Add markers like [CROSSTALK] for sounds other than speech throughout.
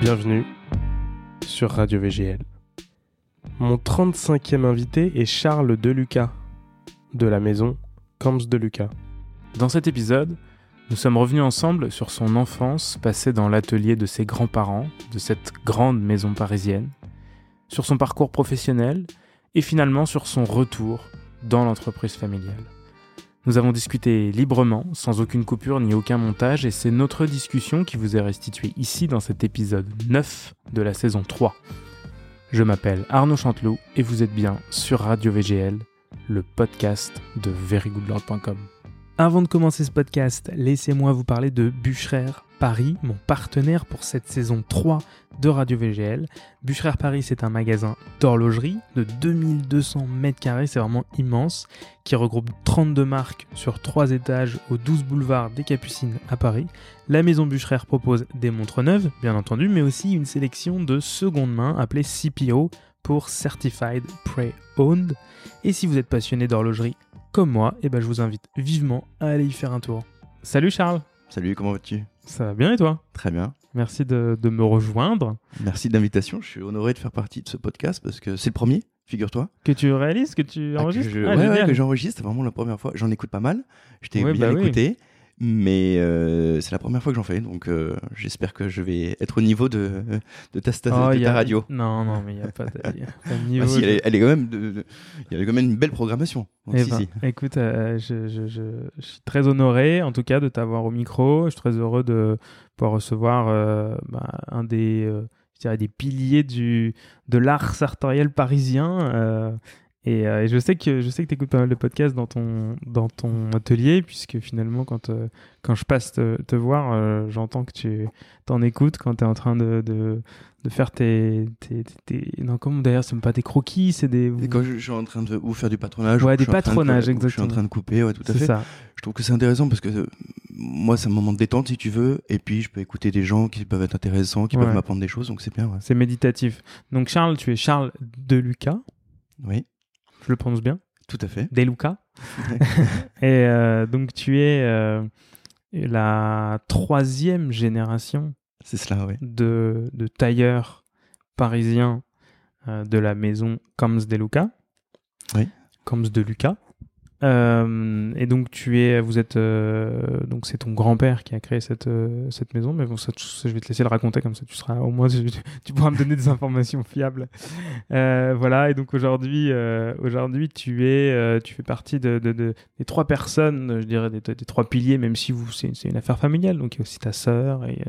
Bienvenue sur Radio VGL. Mon 35e invité est Charles Deluca, de la maison Camps de Lucas. Dans cet épisode, nous sommes revenus ensemble sur son enfance passée dans l'atelier de ses grands-parents, de cette grande maison parisienne, sur son parcours professionnel et finalement sur son retour dans l'entreprise familiale. Nous avons discuté librement, sans aucune coupure ni aucun montage, et c'est notre discussion qui vous est restituée ici dans cet épisode 9 de la saison 3. Je m'appelle Arnaud Chanteloup et vous êtes bien sur Radio VGL, le podcast de verygoodlord.com. Avant de commencer ce podcast, laissez-moi vous parler de Bûcherer Paris, mon partenaire pour cette saison 3 de Radio VGL. Bûcherer Paris, c'est un magasin d'horlogerie de 2200 mètres carrés, c'est vraiment immense, qui regroupe 32 marques sur 3 étages au 12 boulevard des Capucines à Paris. La maison Bûcherer propose des montres neuves, bien entendu, mais aussi une sélection de seconde main appelée CPO pour Certified Pre-Owned. Et si vous êtes passionné d'horlogerie comme moi, eh ben je vous invite vivement à aller y faire un tour. Salut Charles Salut, comment vas-tu? Ça va bien et toi? Très bien. Merci de, de me rejoindre. Merci de l'invitation. Je suis honoré de faire partie de ce podcast parce que c'est le premier, figure-toi. Que tu réalises, que tu Ah, que enregistres? je- Ah, ouais, ouais, génial. que j'enregistre, c'est vraiment la première fois. J'en écoute pas mal. Je t'ai Ouais, bien bah oui. Mais euh, c'est la première fois que j'en fais, donc euh, j'espère que je vais être au niveau de, de ta, Oh, de y ta a- radio. Non, non, mais il n'y a pas de, y a pas de [LAUGHS] niveau. si, de- elle, est, elle est quand même, il y a quand même une belle programmation. Donc, Eh si, ben, si. écoute, euh, je, je- je- je suis très honoré, en tout cas, de t'avoir au micro. Je suis très heureux de pouvoir recevoir bah, un des, je dirais, des piliers du, de l'art sartoriel parisien. Euh, et, euh, et je sais que je sais que écoutes pas mal de podcasts dans ton dans ton atelier, puisque finalement, quand euh, quand je passe te, te voir, euh, j'entends que tu t'en écoutes quand tu es en train de, de, de faire tes, tes, tes- tes- non comment d'ailleurs, c'est même pas des croquis, c'est des Et quand je, je suis en train de ou faire du patronage, Ouais, ou des de- patronages, ou que Je suis exactement. en train de couper, ouais, tout à fait. ça. Je trouve que c'est intéressant parce que moi, c'est un moment de détente si tu veux, et puis je peux écouter des gens qui peuvent être intéressants, qui Ouais. peuvent m'apprendre des choses, donc c'est bien. Ouais. C'est méditatif. Donc Charles, tu es Charles Deluca, Oui, je le prononce bien, tout à fait. Deluca? [LAUGHS] Et euh, donc tu es euh, la troisième génération C'est cela, oui. de, de tailleurs parisiens euh, de la maison Coms Deluca. Oui. Coms de Lucas. Euh, et donc tu es, vous êtes, euh, donc c'est ton grand-père qui a créé cette euh, cette maison, mais bon je vais te laisser le raconter comme ça, tu seras au moins [LAUGHS] tu, pourras me donner des informations fiables. Voilà, et donc aujourd'hui, aujourd'hui tu es, tu fais partie de, de, de- des trois personnes, je dirais des, trois piliers, même si c'est une affaire familiale, donc il y a aussi ta sœur et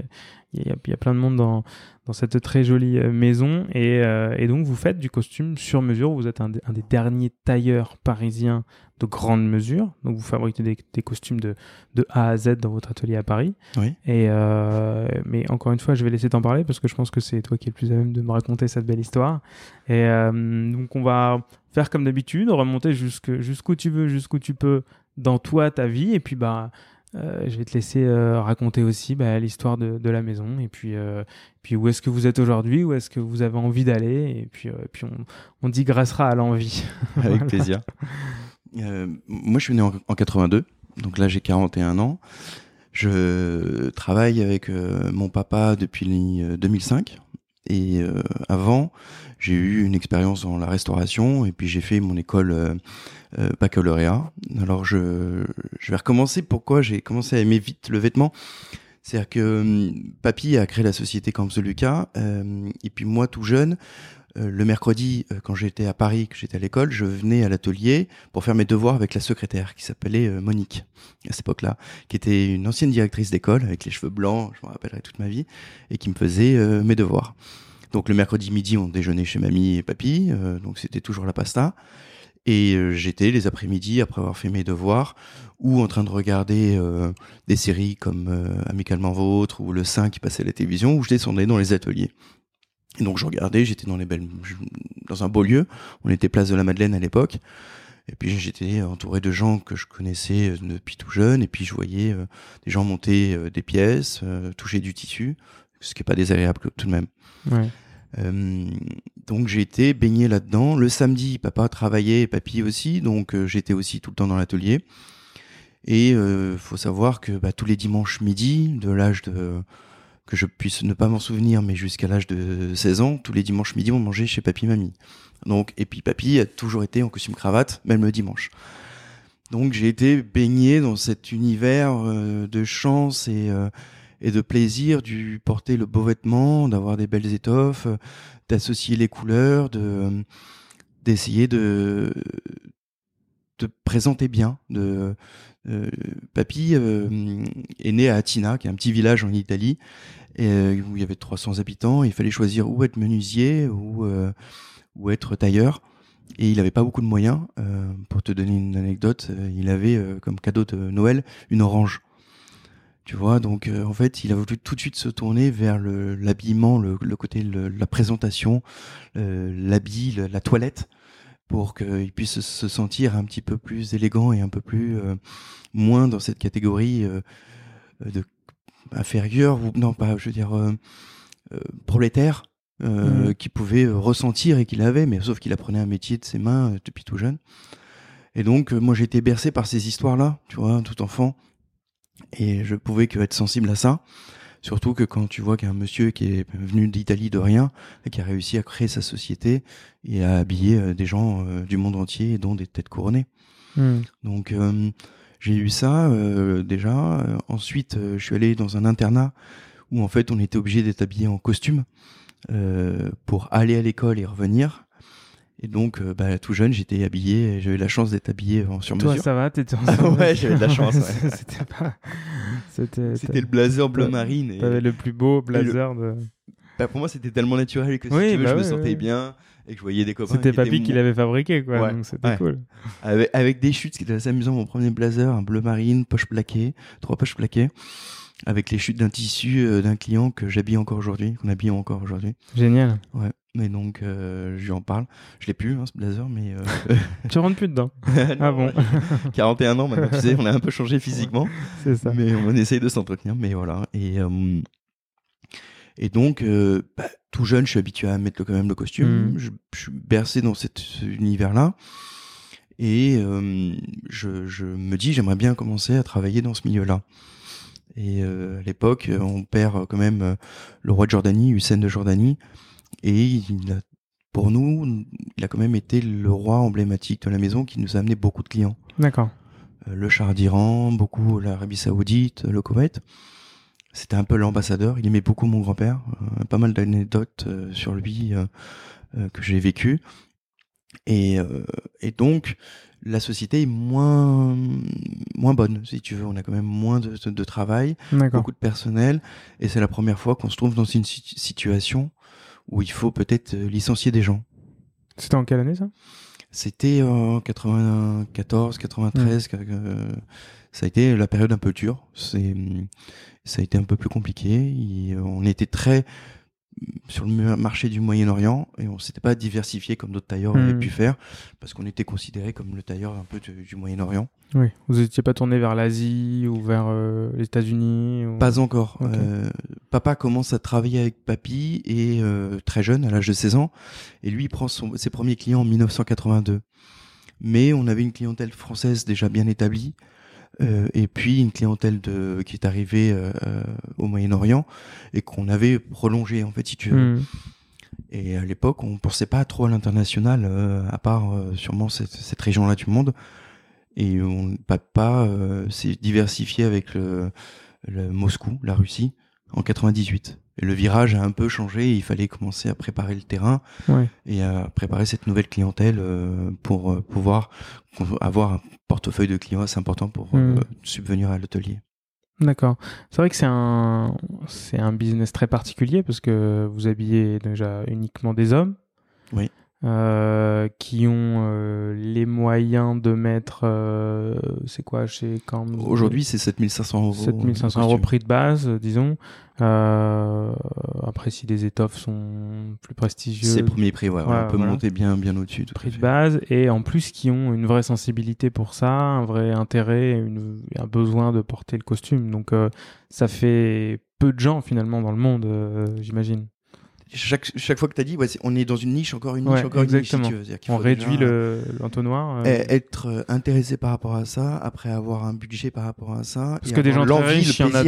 il y, a, plein de monde dans dans cette très jolie maison et, donc vous faites du costume sur mesure. Vous êtes un des derniers tailleurs parisiens de grande mesure. Donc vous fabriquez des, des costumes de, de A à Z dans votre atelier à Paris. Oui. Et euh, mais encore une fois, je vais laisser t'en parler parce que je pense que c'est toi qui es le plus à même de me raconter cette belle histoire. Et euh, donc on va faire comme d'habitude, remonter jusque- jusqu'où tu veux, jusqu'où tu peux dans toi, ta vie. Et puis bah euh, je vais te laisser euh, raconter aussi bah, l'histoire de, de la maison et puis, euh, puis où est-ce que vous êtes aujourd'hui, où est-ce que vous avez envie d'aller et puis, puis on, on digressera à l'envie. [LAUGHS] Avec Voilà. plaisir. Euh, moi, je suis né en, en 82, donc là, j'ai 41 ans. Je travaille avec euh, mon papa depuis euh, 2005. Et euh, avant, j'ai eu une expérience dans la restauration et puis j'ai fait mon école euh, baccalauréat. Alors, je, je vais recommencer pourquoi j'ai commencé à aimer vite le vêtement? C'est-à-dire que hum, papy a créé la société Camps Lucas, et puis moi, tout jeune, le mercredi, euh, quand j'étais à Paris, que j'étais à l'école, je venais à l'atelier pour faire mes devoirs avec la secrétaire qui s'appelait euh, Monique à cette époque-là, qui était une ancienne directrice d'école avec les cheveux blancs, je m'en rappellerai toute ma vie, et qui me faisait euh, mes devoirs. Donc le mercredi midi, on déjeunait chez mamie et papy, euh, donc c'était toujours la pasta. Et euh, j'étais les après-midi, après avoir fait mes devoirs, ou en train de regarder euh, des séries comme euh, Amicalement Vôtre ou Le Saint qui passait à la télévision, où je descendais dans les ateliers. Et donc je regardais, j'étais dans les belles, dans un beau lieu. On était place de la Madeleine à l'époque. Et puis j'étais entouré de gens que je connaissais euh, depuis tout jeune. Et puis je voyais euh, des gens monter euh, des pièces, euh, toucher du tissu, ce qui est pas désagréable tout de même. Ouais. Donc j'ai été baigné là-dedans. Le samedi, papa travaillait, papy aussi, donc j'étais aussi tout le temps dans l'atelier. Et faut savoir que bah, tous les dimanches midi, de l'âge de que je puisse ne pas m'en souvenir, mais jusqu'à l'âge de 16 ans, tous les dimanches midi, on mangeait chez papy mamie. Donc, et puis papy a toujours été en costume cravate, même le dimanche. Donc j'ai été baigné dans cet univers euh, de chance et, euh, et de plaisir du porter le beau vêtement, d'avoir des belles étoffes, d'associer les couleurs, de d'essayer de de présenter bien. De euh, papy est né à Atina, qui est un petit village en Italie, et, où il y avait 300 habitants. il fallait choisir où être menuisier ou ou être tailleur et il n'avait pas beaucoup de moyens. Euh, pour te donner une anecdote, euh, il avait euh, comme cadeau de Noël une orange. Tu vois, donc en fait, il a voulu tout de suite se tourner vers l'habillement, le, côté la présentation, l'habit, la toilette, pour qu'il puisse se sentir un petit peu plus élégant et un peu plus moins dans cette catégorie de inférieure ou non pas, je veux dire prolétaire euh, mm. qu'il pouvait ressentir et qu'il avait, mais sauf qu'il apprenait un métier de ses mains euh, depuis tout jeune. Et donc, euh, moi, j'ai été bercé par ces histoires-là, tu vois, tout enfant. Et je pouvais que être sensible à ça. Surtout que quand tu vois qu'un monsieur qui est venu d'Italie de rien, et qui a réussi à créer sa société et à habiller des gens du monde entier, dont des têtes couronnées. Mm. Donc, j'ai eu ça déjà. ensuite, je suis allé dans un internat où en fait on était obligé d'être habillé en costume. Euh, pour aller à l'école et revenir. Et donc, euh, bah, tout jeune, j'étais habillé. J'avais la chance d'être habillé en sur mesure. Toi, ça va T'étais en Ouais, j'avais de la chance. [LAUGHS] c'était pas. C'était le blazer bleu marine. T'avais le plus beau blazer de. Bah, pour moi, c'était tellement naturel que si tu veux, bah je me sentais bien et que je voyais des copains. C'était papy qui l'avait fabriqué, quoi. donc c'était cool. Avec, avec, des chutes, ce qui était assez amusant. Mon premier blazer, un bleu marine, poche plaquée, trois poches plaquées avec les chutes d'un tissu euh, d'un client que j'habille encore aujourd'hui, qu'on habille encore aujourd'hui. Génial. Ouais. Mais donc, euh, je lui en parle. Je l'ai plus, hein, ce blazer, mais. Euh... [LAUGHS] tu rentres plus dedans. [LAUGHS] ah bon 41 ans maintenant, tu sais, on a un peu changé [LAUGHS] physiquement. C'est ça. Mais on essaye de s'entretenir, mais voilà. Et, et donc, euh, bah, tout jeune, je suis habitué à mettre quand même le costume. Mm. Je, je, suis bercé dans cet univers-là. Et je, je me dis, j'aimerais bien commencer à travailler dans ce milieu-là. Et euh, à l'époque, on perd quand même euh, le roi de Jordanie, Hussein de Jordanie, et il a, pour nous, il a quand même été le roi emblématique de la maison qui nous a amené beaucoup de clients. D'accord. Euh, le char d'Iran, beaucoup l'Arabie Saoudite, le Koweït. C'était un peu l'ambassadeur. Il aimait beaucoup mon grand-père. pas mal d'anecdotes sur lui que j'ai vécues. Et, et donc, la société est moins moins bonne, si tu veux. On a quand même moins de, de, travail, beaucoup de personnel, et c'est la première fois qu'on se trouve dans une situation où il faut peut-être euh, licencier des gens. C'était en quelle année ça? C'était en 94, 93. Euh, ça a été la période un peu dure. C'est ça a été un peu plus compliqué. on était très sur le marché du Moyen-Orient et on s'était pas diversifié comme d'autres tailleurs avaient hmm. pu faire parce qu'on était considéré comme le tailleur un peu du Moyen-Orient. Oui, vous n'étiez pas tourné vers l'Asie ou vers euh, les États-Unis Pas encore. Euh, papa commence à travailler avec papy et euh, très jeune, à l'âge de 16 ans, et lui il prend ses premiers clients en 1982. Mais on avait une clientèle française déjà bien établie. Euh, et puis une clientèle de, qui est arrivée euh, euh, au Moyen-Orient et qu'on avait prolongé en fait si tu veux. Hmm. Et à l'époque, on pensait pas trop à l'international, à part sûrement cette, cette région-là du monde. Et on papa s'est diversifié avec le, le, Moscou, la Russie, en 98. Et le virage a un peu changé. il fallait commencer à préparer le terrain et à préparer cette nouvelle clientèle pour pouvoir avoir un portefeuille de clients assez important pour euh, hmm. subvenir à l'hôtelier. D'accord. C'est vrai que c'est un, c'est un business très particulier parce que vous habillez déjà uniquement des hommes. Oui. Euh, qui ont euh, les moyens de mettre, euh, c'est quoi chez quand Aujourd'hui, c'est 7500 euros. 7500 euros prix de base, disons. après, si les étoffes sont plus prestigieuses. C'est premier prix, ouais, on peut monter bien, bien au-dessus. Prix de base, et en plus, qui ont une vraie sensibilité pour ça, un vrai intérêt, une, un besoin de porter le costume. Donc, ça fait peu de gens finalement dans le monde, j'imagine. Chaque, chaque fois que tu as dit, ouais, on est dans une niche, encore une niche, encore exactement. une niche. Si tu veux. on réduit l'entonnoir. Euh... Être intéressé par rapport à ça, après avoir un budget par rapport à ça. Parce que des gens très riches, il y en a,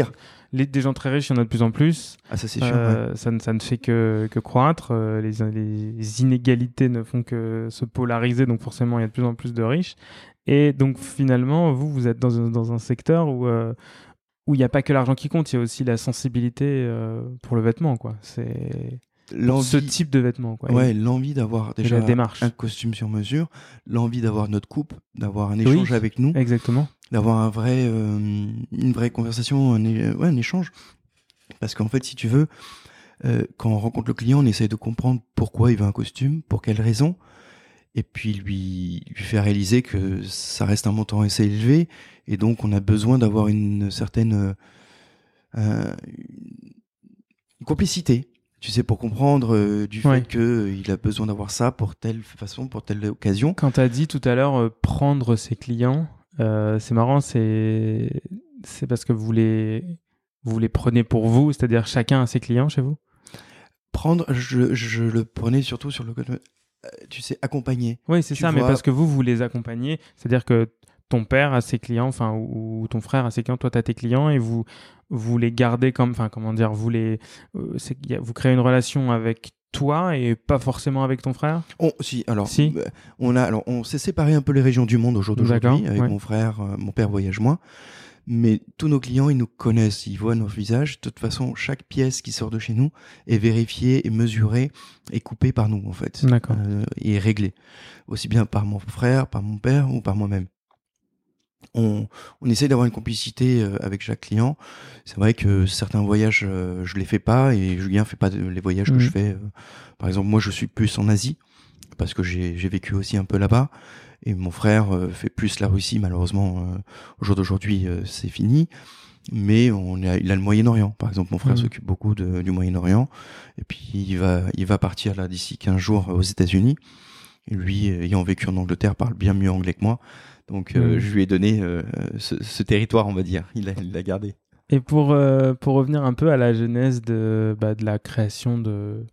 les, des gens très riches, il y en a de plus en plus. Ah, ça c'est sûr. Euh, ça, ça, ne fait que, que croître. Euh, les, les, inégalités ne font que se polariser, donc forcément, il y a de plus en plus de riches. Et donc finalement, vous, vous êtes dans un, dans un secteur où euh, où il n'y a pas que l'argent qui compte, il y a aussi la sensibilité euh, pour le vêtement, quoi. C'est ce type de vêtement, quoi. Ouais, l'envie d'avoir déjà un costume sur mesure, l'envie d'avoir notre coupe, d'avoir un échange avec nous, exactement, d'avoir un vrai, euh, une vraie conversation, un, ouais, un échange. Parce qu'en fait, si tu veux, euh, quand on rencontre le client, on essaie de comprendre pourquoi il veut un costume, pour quelles raisons, et puis lui, lui faire réaliser que ça reste un montant assez élevé. Et donc on a besoin d'avoir une certaine euh, une complicité tu sais pour comprendre euh, du fait que euh, il a besoin d'avoir ça pour telle façon pour telle occasion. Quand tu as dit tout à l'heure euh, prendre ses clients c'est marrant c'est parce que vous les vous les prenez pour vous c'est-à-dire chacun a ses clients chez vous? Prendre je, je le prenais surtout sur le euh, tu sais, accompagner. Oui, c'est ça, mais parce que vous, vous les accompagnez, c'est-à-dire que ton père a ses clients, enfin, ou, ton frère a ses clients, toi, tu as tes clients, et vous, vous les gardez comme, enfin, comment dire, vous les, euh, vous créez une relation avec toi et pas forcément avec ton frère? On, Si, alors, si. Euh, on a, alors, on s'est séparé un peu les régions du monde aujourd'hui, avec mon frère, mon père voyage moins mais tous nos clients, ils nous connaissent, ils voient nos visages. De toute façon, chaque pièce qui sort de chez nous est vérifiée et mesurée et coupée par nous, en fait. D'accord. Euh, et réglée. Aussi bien par mon frère, par mon père ou par moi-même. On, on essaye d'avoir une complicité euh, avec chaque client. C'est vrai que certains voyages, euh, je les fais pas et Julien fait pas les voyages que je mmh. fais. par exemple, moi, je suis plus en Asie parce que j'ai vécu aussi un peu là-bas. Et mon frère euh, fait plus la Russie, malheureusement, euh, au jour d'aujourd'hui, euh, c'est fini. Mais on a, il a le Moyen-Orient. Par exemple, mon frère mmh. s'occupe beaucoup de, du Moyen-Orient. Et puis, il va, il va partir là d'ici 15 jours aux États-Unis. Lui, ayant vécu en Angleterre, parle bien mieux anglais que moi. Donc, mmh. je lui ai donné ce, ce, territoire, on va dire. Il l'a gardé. Et pour, pour revenir un peu à la genèse de, bah, de la création de,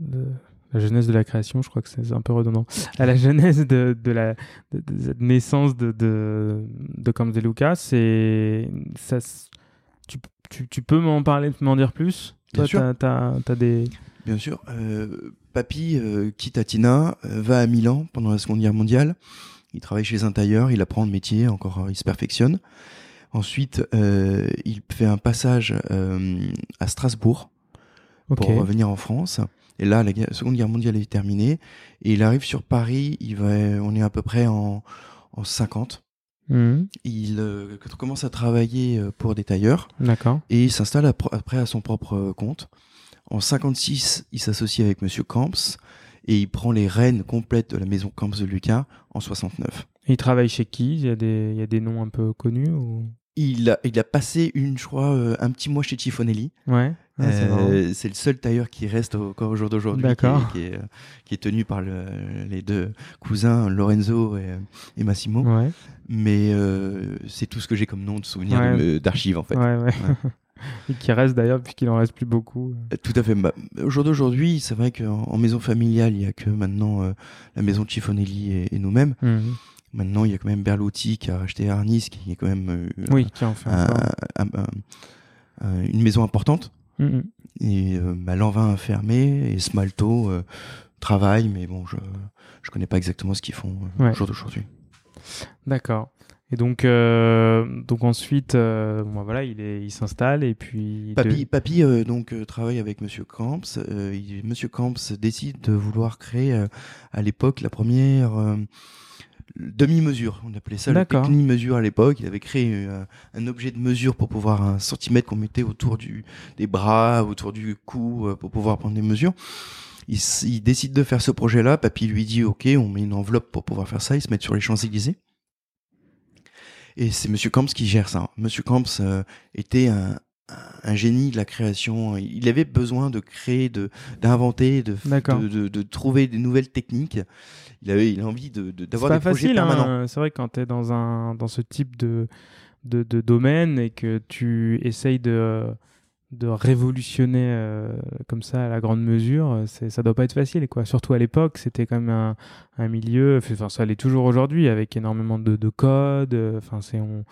de, la genèse de la création, je crois que c'est un peu redondant, à la genèse de, de la de, naissance de, de, de Lucas, c'est. Ça, tu, tu, tu peux m'en parler, m'en dire plus? Bien Toi, sûr. As, des. Bien sûr. Euh, papy euh, quitte Atina, euh, va à Milan pendant la Seconde Guerre mondiale. Il travaille chez un tailleur, il apprend le métier, encore il se perfectionne. Ensuite, il fait un passage à Strasbourg pour revenir en France. Et là, la Seconde Guerre mondiale est terminée. Et il arrive sur Paris, il va, on est à peu près en, en 50. Mmh. Il euh, commence à travailler euh, pour des tailleurs. D'accord. Et il s'installe après à son propre euh, compte. En 56, il s'associe avec Monsieur Camps et il prend les rênes complètes de la maison Camps de Lucas en 69. Et il travaille chez qui? Il y, a des, il y a des noms un peu connus ou... il, a, il a passé une, je crois, un petit mois chez Tifonelli. Ouais. Euh, c'est le seul tailleur qui reste encore au jour d'aujourd'hui, qui, est, qui, est, tenu par le, les deux cousins Lorenzo et, et Massimo. Ouais. Mais euh, c'est tout ce que j'ai comme nom de souvenir d'archives en fait. [LAUGHS] et qui reste d'ailleurs puisqu'il en reste plus beaucoup. Euh, tout à fait. Bah, au jour d'aujourd'hui, c'est vrai qu'en maison familiale, il y a que maintenant la maison Chiffonelli et, et nous-mêmes. Mhm. Maintenant, il y a quand même Berluti qui a racheté Arnis, qui est quand même oui, qui en fait une maison importante. Mm-hmm. Et euh, bah, Lanvin a fermé et Smalto euh, travaille, mais bon, je je connais pas exactement ce qu'ils font euh, au jour d'aujourd'hui. D'accord. Et donc, euh, donc ensuite, euh, bon, voilà, il est, il s'installe et puis. Papy, papy euh, donc travaille avec Monsieur Camps. Monsieur Camps décide de vouloir créer à l'époque la première demi-mesure. On appelait ça le demi-mesure à l'époque. Il avait créé euh, un objet de mesure pour pouvoir un centimètre qu'on mettait autour du, des bras, autour du cou, euh, pour pouvoir prendre des mesures. Il, il décide de faire ce projet-là. Papy lui dit OK, on met une enveloppe pour pouvoir faire ça. Ils se mettent sur les Champs-Élysées. Et c'est Monsieur Camps qui gère ça. Monsieur Camps euh, était un, un génie de la création. Il avait besoin de créer, de d'inventer, de, de, de, trouver des nouvelles techniques. Il avait, il a envie de d'avoir des projets facile, hein. permanents. C'est vrai que quand tu es dans un dans ce type de, de, de domaine et que tu essayes de de révolutionner euh, comme ça à la grande mesure, c'est, ça doit pas être facile, quoi. Surtout à l'époque, c'était quand même un, un milieu, enfin ça l'est toujours aujourd'hui, avec énormément de, de codes. Euh, enfin, c'est on,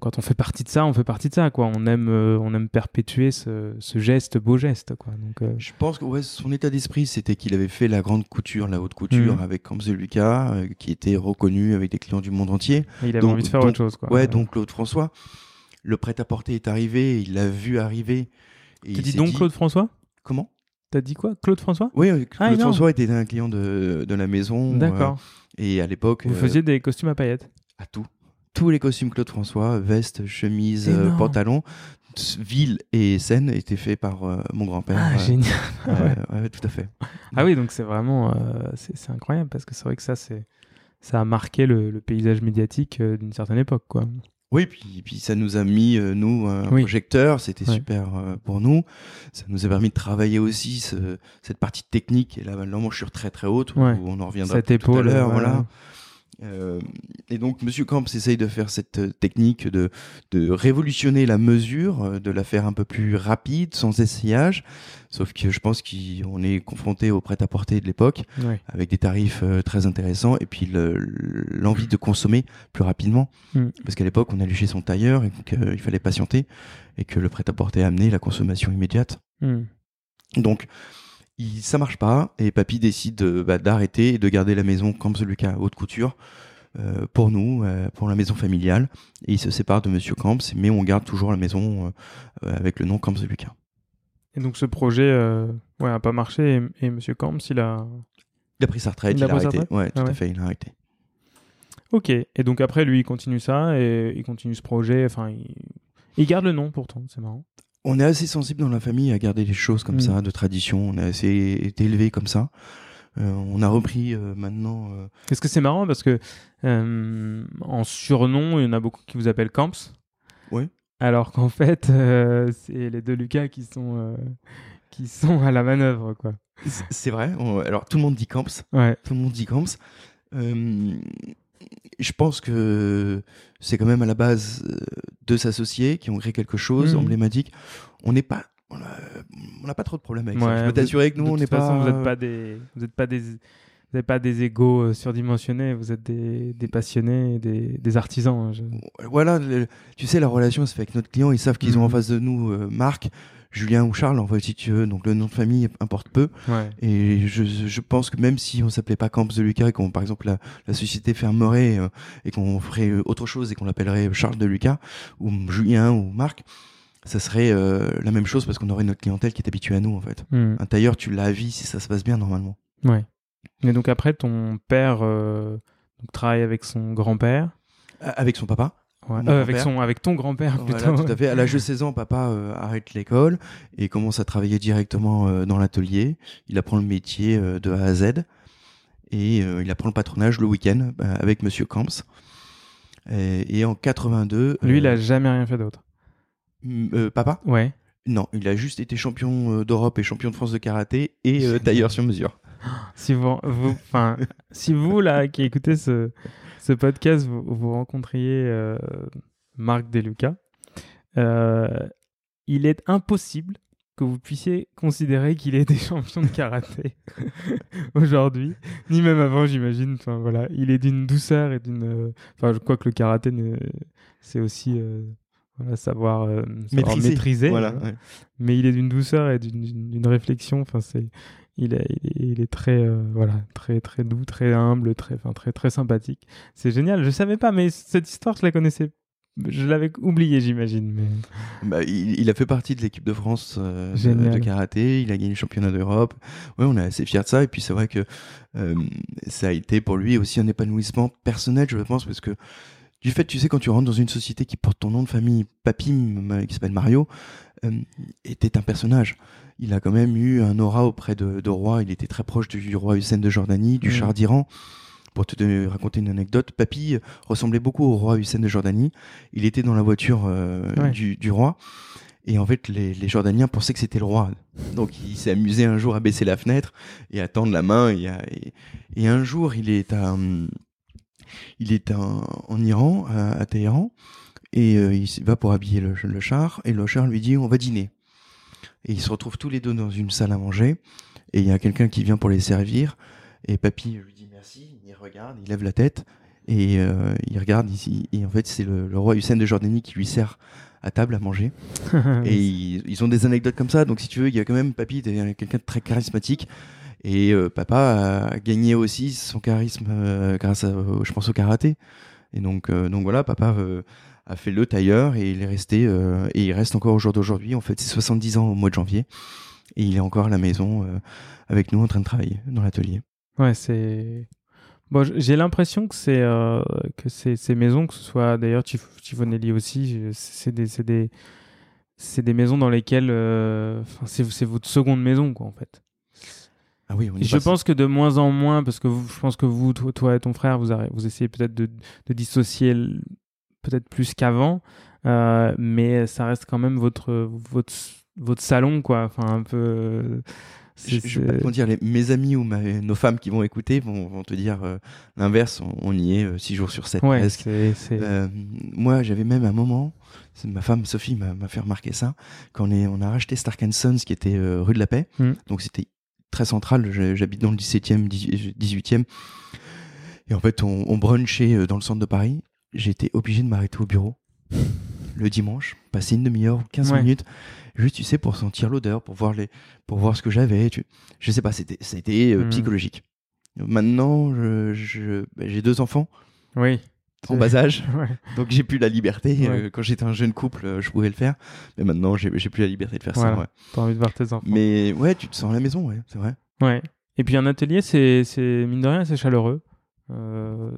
quand on fait partie de ça, on fait partie de ça, quoi. On aime, euh, on aime perpétuer ce, ce, geste, beau geste, quoi. Donc, je pense que ouais, son état d'esprit, c'était qu'il avait fait la grande couture, la haute couture mmh. avec Camps Lucas, qui était reconnu avec des clients du monde entier. il avait envie de faire autre chose, quoi. Ouais, donc Claude François le prêt-à-porter est arrivé, il l'a vu arriver. Tu dis donc Claude François? Comment? T'as dit quoi? Claude François? Oui, ah, Claude François était un client de, de la maison. Euh, D'accord. et à l'époque. Vous faisiez des costumes à paillettes? À tout. Tous les costumes Claude François, veste, chemise, euh, pantalon, ville et scène étaient faits par euh, mon grand-père. Ah, génial. [LAUGHS] ouais, tout à fait. Ah oui, donc c'est vraiment. c'est incroyable parce que c'est vrai que ça, ça a marqué le, le paysage médiatique d'une certaine époque, quoi. Oui, puis, puis ça nous a mis, euh, nous, un projecteur, c'était super euh, pour nous. Ça nous a permis de travailler aussi ce, cette partie technique, et là, l'embouchure très très haute, où on en reviendra tout à l'heure. Voilà. Euh, et donc, Monsieur Camps essaye de faire cette euh, technique de, de révolutionner la mesure, euh, de la faire un peu plus rapide, sans essayage. Sauf que je pense qu'on est confronté au prêt-à-porter de l'époque, avec des tarifs très intéressants, et puis l'envie de consommer plus rapidement. Mm. Parce qu'à l'époque, on allait chez son tailleur, et qu'il fallait patienter, et que le prêt-à-porter amenait la consommation immédiate. Mm. Donc, il, ça marche pas et papy décide bah, d'arrêter et de garder la maison comme Lucas haute couture euh, pour nous, euh, pour la maison familiale. Et il se sépare de Monsieur Camps, mais on garde toujours la maison euh, avec le nom Camps Lucas. Et donc ce projet ouais, a pas marché et, et, Monsieur Camps, il a... Il a pris sa retraite, il, a, arrêté. Ouais, tout ah à fait, il a arrêté. Ok, et donc après lui il continue ça et il continue ce projet, enfin il, il garde le nom pourtant, c'est marrant on est assez sensible dans la famille à garder les choses comme mm. ça, de tradition. On a assez été élevé comme ça. Euh, on a repris euh, maintenant. Euh, Est-ce que c'est marrant parce que en surnom, il y en a beaucoup qui vous appellent Camps. Oui. Alors qu'en fait, c'est les deux Lucas qui sont qui sont à la manœuvre, quoi. C'est vrai. alors tout le monde dit Camps. Ouais. Tout le monde dit Camps je pense que c'est quand même à la base euh, deux associés qui ont créé quelque chose mmh. emblématique. On n'est pas, on n'a pas trop de problèmes avec ça. Je peux t'assurer que nous, on n'est pas. Vous n'êtes pas des, vous êtes pas des, vous n'êtes pas des égaux euh, surdimensionnés. Vous êtes des, des passionnés, des, des artisans. Hein, voilà, tu sais, la relation se fait avec notre client. Ils savent qu'ils ont en mmh. face de nous euh, Marc. Julien ou Charles, en fait, si tu veux. Donc le nom de famille importe peu. Et je, je, pense que même si on s'appelait pas Camps de Lucas et qu'on, par exemple, la, la société fermerait euh, et qu'on ferait euh, autre chose et qu'on l'appellerait Charles de Lucas ou Julien ou Marc, ça serait euh, la même chose parce qu'on aurait notre clientèle qui est habituée à nous, en fait. Hmm. Un tailleur, tu l'as à vie si ça se passe bien normalement. Ouais. Et donc après, ton père travaille avec son grand-père? Avec son papa. Euh, avec, son, avec ton grand-père plutôt. tout à fait. À l'âge de 16 ans, papa euh, arrête l'école et commence à travailler directement euh, dans l'atelier. Il apprend le métier de A à Z et il apprend le patronage le week-end avec Monsieur Camps. Et, en 82. Lui, il a jamais rien fait d'autre. papa? Ouais. Non, il a juste été champion d'Europe et champion de France de karaté et [LAUGHS] tailleur sur mesure. Si vous, vous, si vous là qui écoutez ce, ce podcast, vous, rencontriez euh, Marc Deluca, euh, il est impossible que vous puissiez considérer qu'il est des [LAUGHS] champions de karaté [LAUGHS] aujourd'hui, ni même avant, j'imagine. Enfin voilà, il est d'une douceur et d'une. Euh, enfin, je crois que le karaté, c'est aussi voilà, savoir, maîtriser. voilà, Mais il est d'une douceur et d'une réflexion. Enfin, c'est il est, il est, très, euh, voilà, très, très doux, très humble, très, enfin, très, très sympathique. C'est génial. Je savais pas, mais cette histoire, je la connaissais. Je l'avais oublié, j'imagine. Mais... Bah, il, a fait partie de l'équipe de France euh, de, karaté. Il a gagné le championnat d'Europe. Ouais, on est assez fiers de ça. Et puis c'est vrai que euh, ça a été pour lui aussi un épanouissement personnel, je pense, parce que du fait, tu sais, quand tu rentres dans une société qui porte ton nom de famille, Papy, qui s'appelle Mario, était un personnage il a quand même eu un aura auprès de, de rois. Il était très proche du, roi Hussein de Jordanie, du char d'Iran. Pour te raconter une anecdote, Papy ressemblait beaucoup au roi Hussein de Jordanie. Il était dans la voiture euh, du, du, roi. Et en fait, les, les Jordaniens pensaient que c'était le roi. Donc, il s'est amusé un jour à baisser la fenêtre et à tendre la main. Et, et, un jour, il est à, il est en Iran, à, Téhéran, et euh, il va pour habiller le, le, char. Et le char lui dit, on va dîner. Et ils se retrouvent tous les deux dans une salle à manger. Et il y a quelqu'un qui vient pour les servir. Et papy lui dit merci. Il regarde, il lève la tête. Et euh, il regarde ici. Et en fait, c'est le, roi Hussein de Jordanie qui lui sert à table à manger. [LAUGHS] et ils, ont des anecdotes comme ça. Donc, si tu veux, il y a quand même papy, quelqu'un de très charismatique. Et euh, papa a gagné aussi son charisme euh, grâce à, je pense, au karaté. Et donc, donc voilà, papa a fait le tailleur et il est resté et il reste encore au jour d'aujourd'hui. En fait, c'est 70 ans au mois de janvier et il est encore à la maison avec nous en train de travailler dans l'atelier. Ouais, c'est Bon, j'ai l'impression que c'est euh, que ces, ces maisons, que ce soit d'ailleurs Tifonelli aussi, c'est des c'est des des maisons dans lesquelles euh, c'est votre seconde maison quoi en fait. Ah oui, je pense que de moins en moins, parce que vous, je pense que vous, toi, et ton frère, vous, vous essayez peut-être de, de, dissocier peut-être plus qu'avant, euh, mais ça reste quand même votre, votre, votre salon, quoi. Enfin, un peu. Je, je vais pas te dire, les, mes amis ou nos femmes qui vont écouter vont, vont te dire euh, l'inverse. On, y est 6 euh, jours sur 7 ouais, presque. Euh, moi, j'avais même un moment, ma femme Sophie m'a fait remarquer ça, quand on, est, on a racheté Stark Sons qui était euh, rue de la Paix. Hmm. Donc c'était très central. J'habite dans le 17e, 18e. Et en fait, on, on brunchait dans le centre de Paris. J'étais obligé de m'arrêter au bureau le dimanche, passer une demi-heure, 15 minutes juste tu sais pour sentir l'odeur pour voir les pour voir ce que j'avais tu je sais pas c'était c'était euh, hmm. psychologique maintenant je, bah, j'ai deux enfants oui en bas âge. [LAUGHS] Donc j'ai plus la liberté. Euh, quand j'étais un jeune couple euh, je pouvais le faire. Mais maintenant j'ai plus la liberté de faire ça ouais. t'as envie de voir tes enfants. Mais ouais tu te sens à la maison ouais c'est vrai. Ouais. Et puis un atelier c'est c'est mine de rien c'est chaleureux.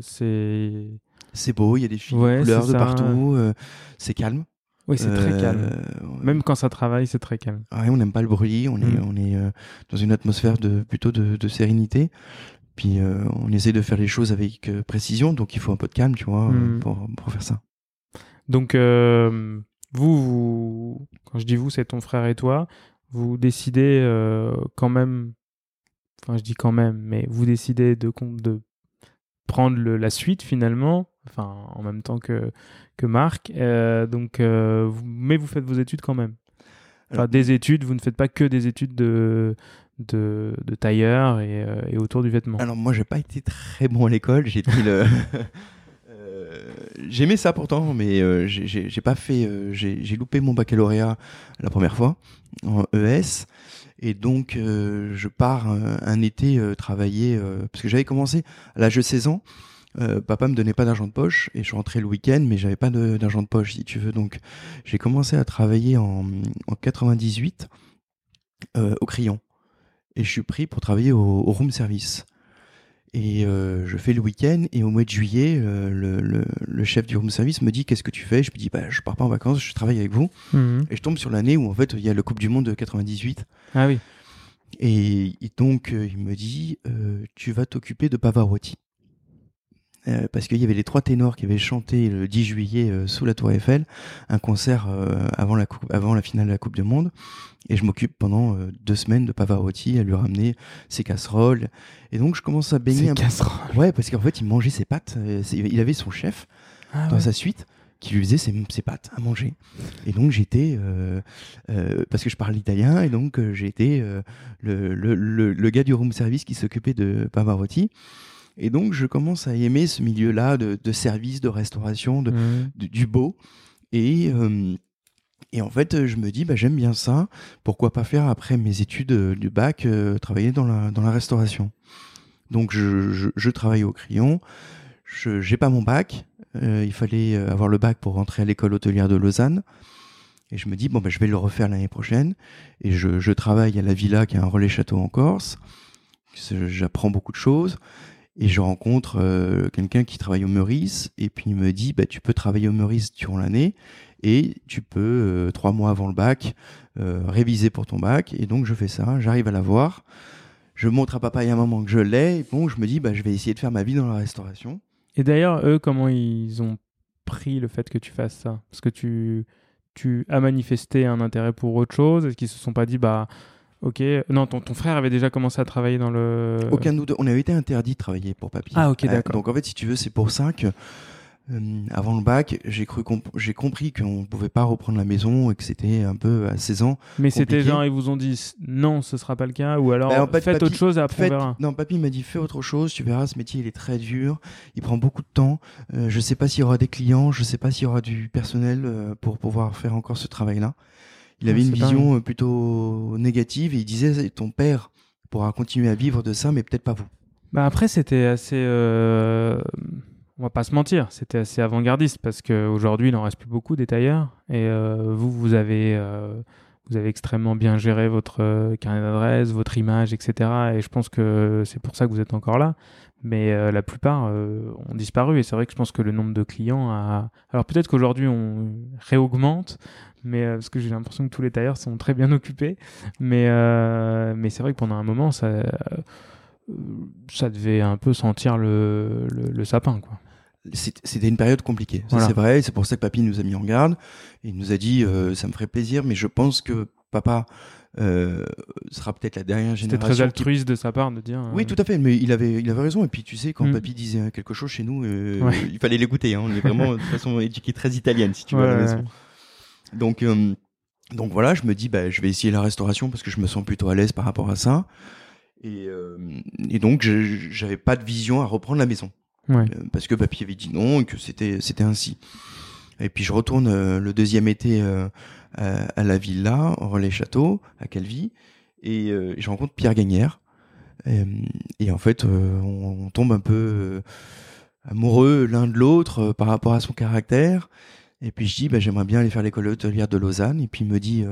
C'est c'est beau il y a des filles couleurs de partout c'est calme. Oui, c'est très calme. Euh, Même quand ça travaille, c'est très calme. Ouais, on n'aime pas le bruit, on est, mm. on est euh, dans une atmosphère de, plutôt de, de sérénité. Puis euh, on essaie de faire les choses avec précision, donc il faut un peu de calme, tu vois, mm. pour, pour, faire ça. Donc, vous, vous, quand je dis vous, c'est ton frère et toi, vous décidez quand même, enfin je dis quand même, mais vous décidez de, de prendre le, la suite finalement, enfin en même temps que, que Marc. Euh, donc, euh, mais vous faites vos études quand même. Enfin, des études, vous ne faites pas que des études de, de, de tailleur et, euh, et, autour du vêtement. Alors moi, j'ai pas été très bon à l'école. J'ai le [LAUGHS] J'aimais ça pourtant, mais j'ai pas fait. j'ai loupé mon baccalauréat la première fois en ES. Et donc, je pars un, été travailler, parce que j'avais commencé à l'âge de 16 ans, euh, papa me donnait pas d'argent de poche et je rentrais le week-end, mais j'avais pas d'argent de, poche, si tu veux. Donc, j'ai commencé à travailler en, en 98 euh, au crayon et je suis pris pour travailler au, room service. Et euh, je fais le week-end et au mois de juillet, le, le, le, chef du room service me dit qu'est-ce que tu fais? Je me dis bah je pars pas en vacances, je travaille avec vous. Mhm. Et je tombe sur l'année où en fait il y a le Coupe du Monde de 98. Ah oui. Et, donc il me dit tu vas t'occuper de Pavarotti. Euh, parce qu'il y avait les trois ténors qui avaient chanté le 10 juillet euh, sous la Tour Eiffel, un concert euh, avant, la avant la finale de la Coupe du Monde. Et je m'occupe pendant deux semaines de Pavarotti à lui ramener ses casseroles. Et donc je commence à baigner. Ses casseroles Ouais, parce qu'en fait il mangeait ses pâtes. Il avait son chef ah dans sa suite qui lui faisait ses, ses, pâtes à manger. Et donc j'étais, parce que je parle italien, et donc j'étais le, le, le, le, gars du room service qui s'occupait de Pavarotti. Et donc, je commence à aimer ce milieu-là de, de, service, de restauration, de, mmh. du beau. Et, euh, et en fait, je me dis, bah, j'aime bien ça. Pourquoi pas faire, après mes études euh, du bac, euh, travailler dans la, dans la restauration Donc, je, je, je travaille au crayon. Je n'ai pas mon bac. il fallait avoir le bac pour rentrer à l'école hôtelière de Lausanne. Et je me dis, bon, bah, je vais le refaire l'année prochaine. Et je, je travaille à la villa qui est un relais château en Corse. J'apprends beaucoup de choses. Et je rencontre euh, quelqu'un qui travaille au Meurice et puis il me dit bah tu peux travailler au Meurice durant l'année et tu peux euh, trois mois avant le bac euh, réviser pour ton bac et donc je fais ça, j'arrive à l'avoir, je montre à papa a un moment que je l'ai et bon je me dis bah je vais essayer de faire ma vie dans la restauration. Et d'ailleurs eux comment ils ont pris le fait que tu fasses ça? Parce que tu tu as manifesté un intérêt pour autre chose? Est-ce qu'ils se sont pas dit bah Ok. Non, ton, ton frère avait déjà commencé à travailler dans le. Aucun de nous deux. On avait été interdit de travailler pour papy. Ah, ok, d'accord. donc en fait, si tu veux, c'est pour ça que Euh, avant le bac, j'ai cru j'ai compris qu'on pouvait pas reprendre la maison et que c'était un peu à 16 ans. Mais c'était genre ils vous ont dit non, ce sera pas le cas ou alors ben, faites autre chose et après on verra. Non, papy m'a dit fais autre chose, tu verras ce métier il est très dur, il prend beaucoup de temps. Euh, je sais pas s'il y aura des clients, je sais pas s'il y aura du personnel euh, pour pouvoir faire encore ce travail-là. Il avait une vision euh, plutôt négative et il disait ton père pourra continuer à vivre de ça mais peut-être pas vous. Bah après c'était assez on va pas se mentir, c'était assez avant-gardiste parce qu'aujourd'hui, il n'en reste plus beaucoup des tailleurs. Et euh, vous, vous avez, euh, vous avez extrêmement bien géré votre euh, carnet d'adresse, votre image, etc. Et je pense que c'est pour ça que vous êtes encore là. Mais la plupart ont disparu. Et c'est vrai que je pense que le nombre de clients a. Alors peut-être qu'aujourd'hui, on réaugmente. Mais parce que j'ai l'impression que tous les tailleurs sont très bien occupés. Mais, mais c'est vrai que pendant un moment, ça ça devait un peu sentir le, le sapin, quoi c'était une période compliquée. C'est vrai, c'est pour ça que papy nous a mis en garde. Il nous a dit, euh, ça me ferait plaisir, mais je pense que papa euh, sera peut-être la dernière génération. C'était très altruiste de sa part de dire. Oui, euh, tout à fait, mais il avait, il avait raison. Et puis tu sais, quand mm. papy disait quelque chose chez nous, il fallait l'écouter. Hein. On est vraiment de façon éduquée très italienne, si tu veux, à la maison. Donc, donc voilà, je me dis, bah, je vais essayer la restauration parce que je me sens plutôt à l'aise par rapport à ça. Et, et donc, j'avais pas de vision à reprendre la maison. Euh, parce que papy avait dit non et que c'était c'était ainsi. Et puis je retourne euh, le deuxième été euh, à, la villa, au Relais Château, à Calvi, et je rencontre Pierre Gagnère. Et, en fait, on, tombe un peu amoureux l'un de l'autre par rapport à son caractère. Et puis je dis, bah, j'aimerais bien aller faire l'école hôtelière de Lausanne. Et puis il me dit,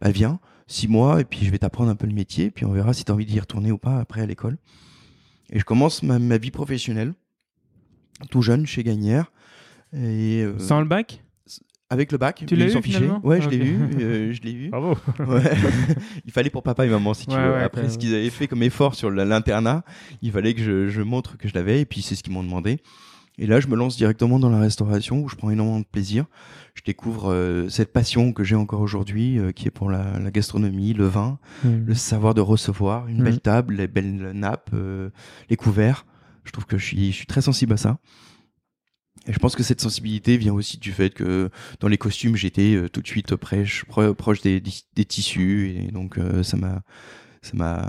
bah, viens, six mois, et puis je vais t'apprendre un peu le métier, puis on verra si tu as envie d'y retourner ou pas après à l'école. Et je commence ma vie professionnelle tout jeune chez Gagnère. Et, euh, Sans le bac? Avec le bac, tu l'as eu fiché. Ouais, je l'ai vu, euh, je l'ai vu. Bravo. [LAUGHS] il fallait pour papa et maman, si tu veux. Après, ce qu'ils avaient fait comme effort sur l'internat, il fallait que je, je montre que je l'avais, et puis c'est ce qu'ils m'ont demandé. Et là, je me lance directement dans la restauration où je prends énormément de plaisir. Je découvre euh, cette passion que j'ai encore aujourd'hui, qui est pour la, la, gastronomie, le vin, hmm. le savoir de recevoir, une hmm. belle table, les belles nappes, les couverts. Je trouve que je suis, très sensible à ça. Et je pense que cette sensibilité vient aussi du fait que dans les costumes, j'étais euh, tout de suite proche, des, tissus. Et donc, euh, ça m'a ça m'a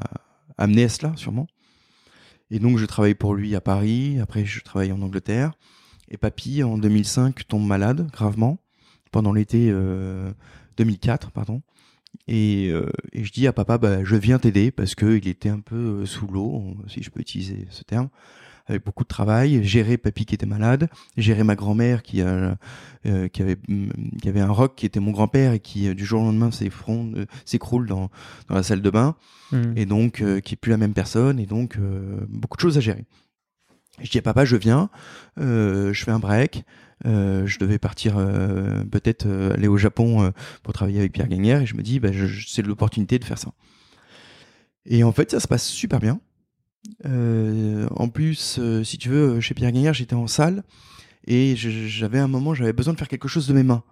amené à cela, sûrement. Et donc, je travaille pour lui à Paris. Après, je travaille en Angleterre. Et papy, en 2005, tombe malade, gravement, pendant l'été 2004, euh, pardon. Et, et, je dis à papa, bah, je viens t'aider parce qu'il était un peu sous l'eau, si je peux utiliser ce terme avec beaucoup de travail, gérer papy qui était malade, gérer ma grand-mère qui, euh, qui, avait, mm, qui avait un roc qui était mon grand-père et qui euh, du jour au lendemain euh, s'écroule dans, dans la salle de bain mmh. et donc qui est plus la même personne et donc beaucoup de choses à gérer. Je dis à papa, je viens, je fais un break. je devais partir peut-être aller au Japon pour travailler avec Pierre Gagnère et je me dis bah, c'est l'opportunité de faire ça. Et en fait ça se passe super bien. Euh, en plus, euh, si tu veux, chez Pierre Gagnard, j'étais en salle et j'avais un moment, j'avais besoin de faire quelque chose de mes mains.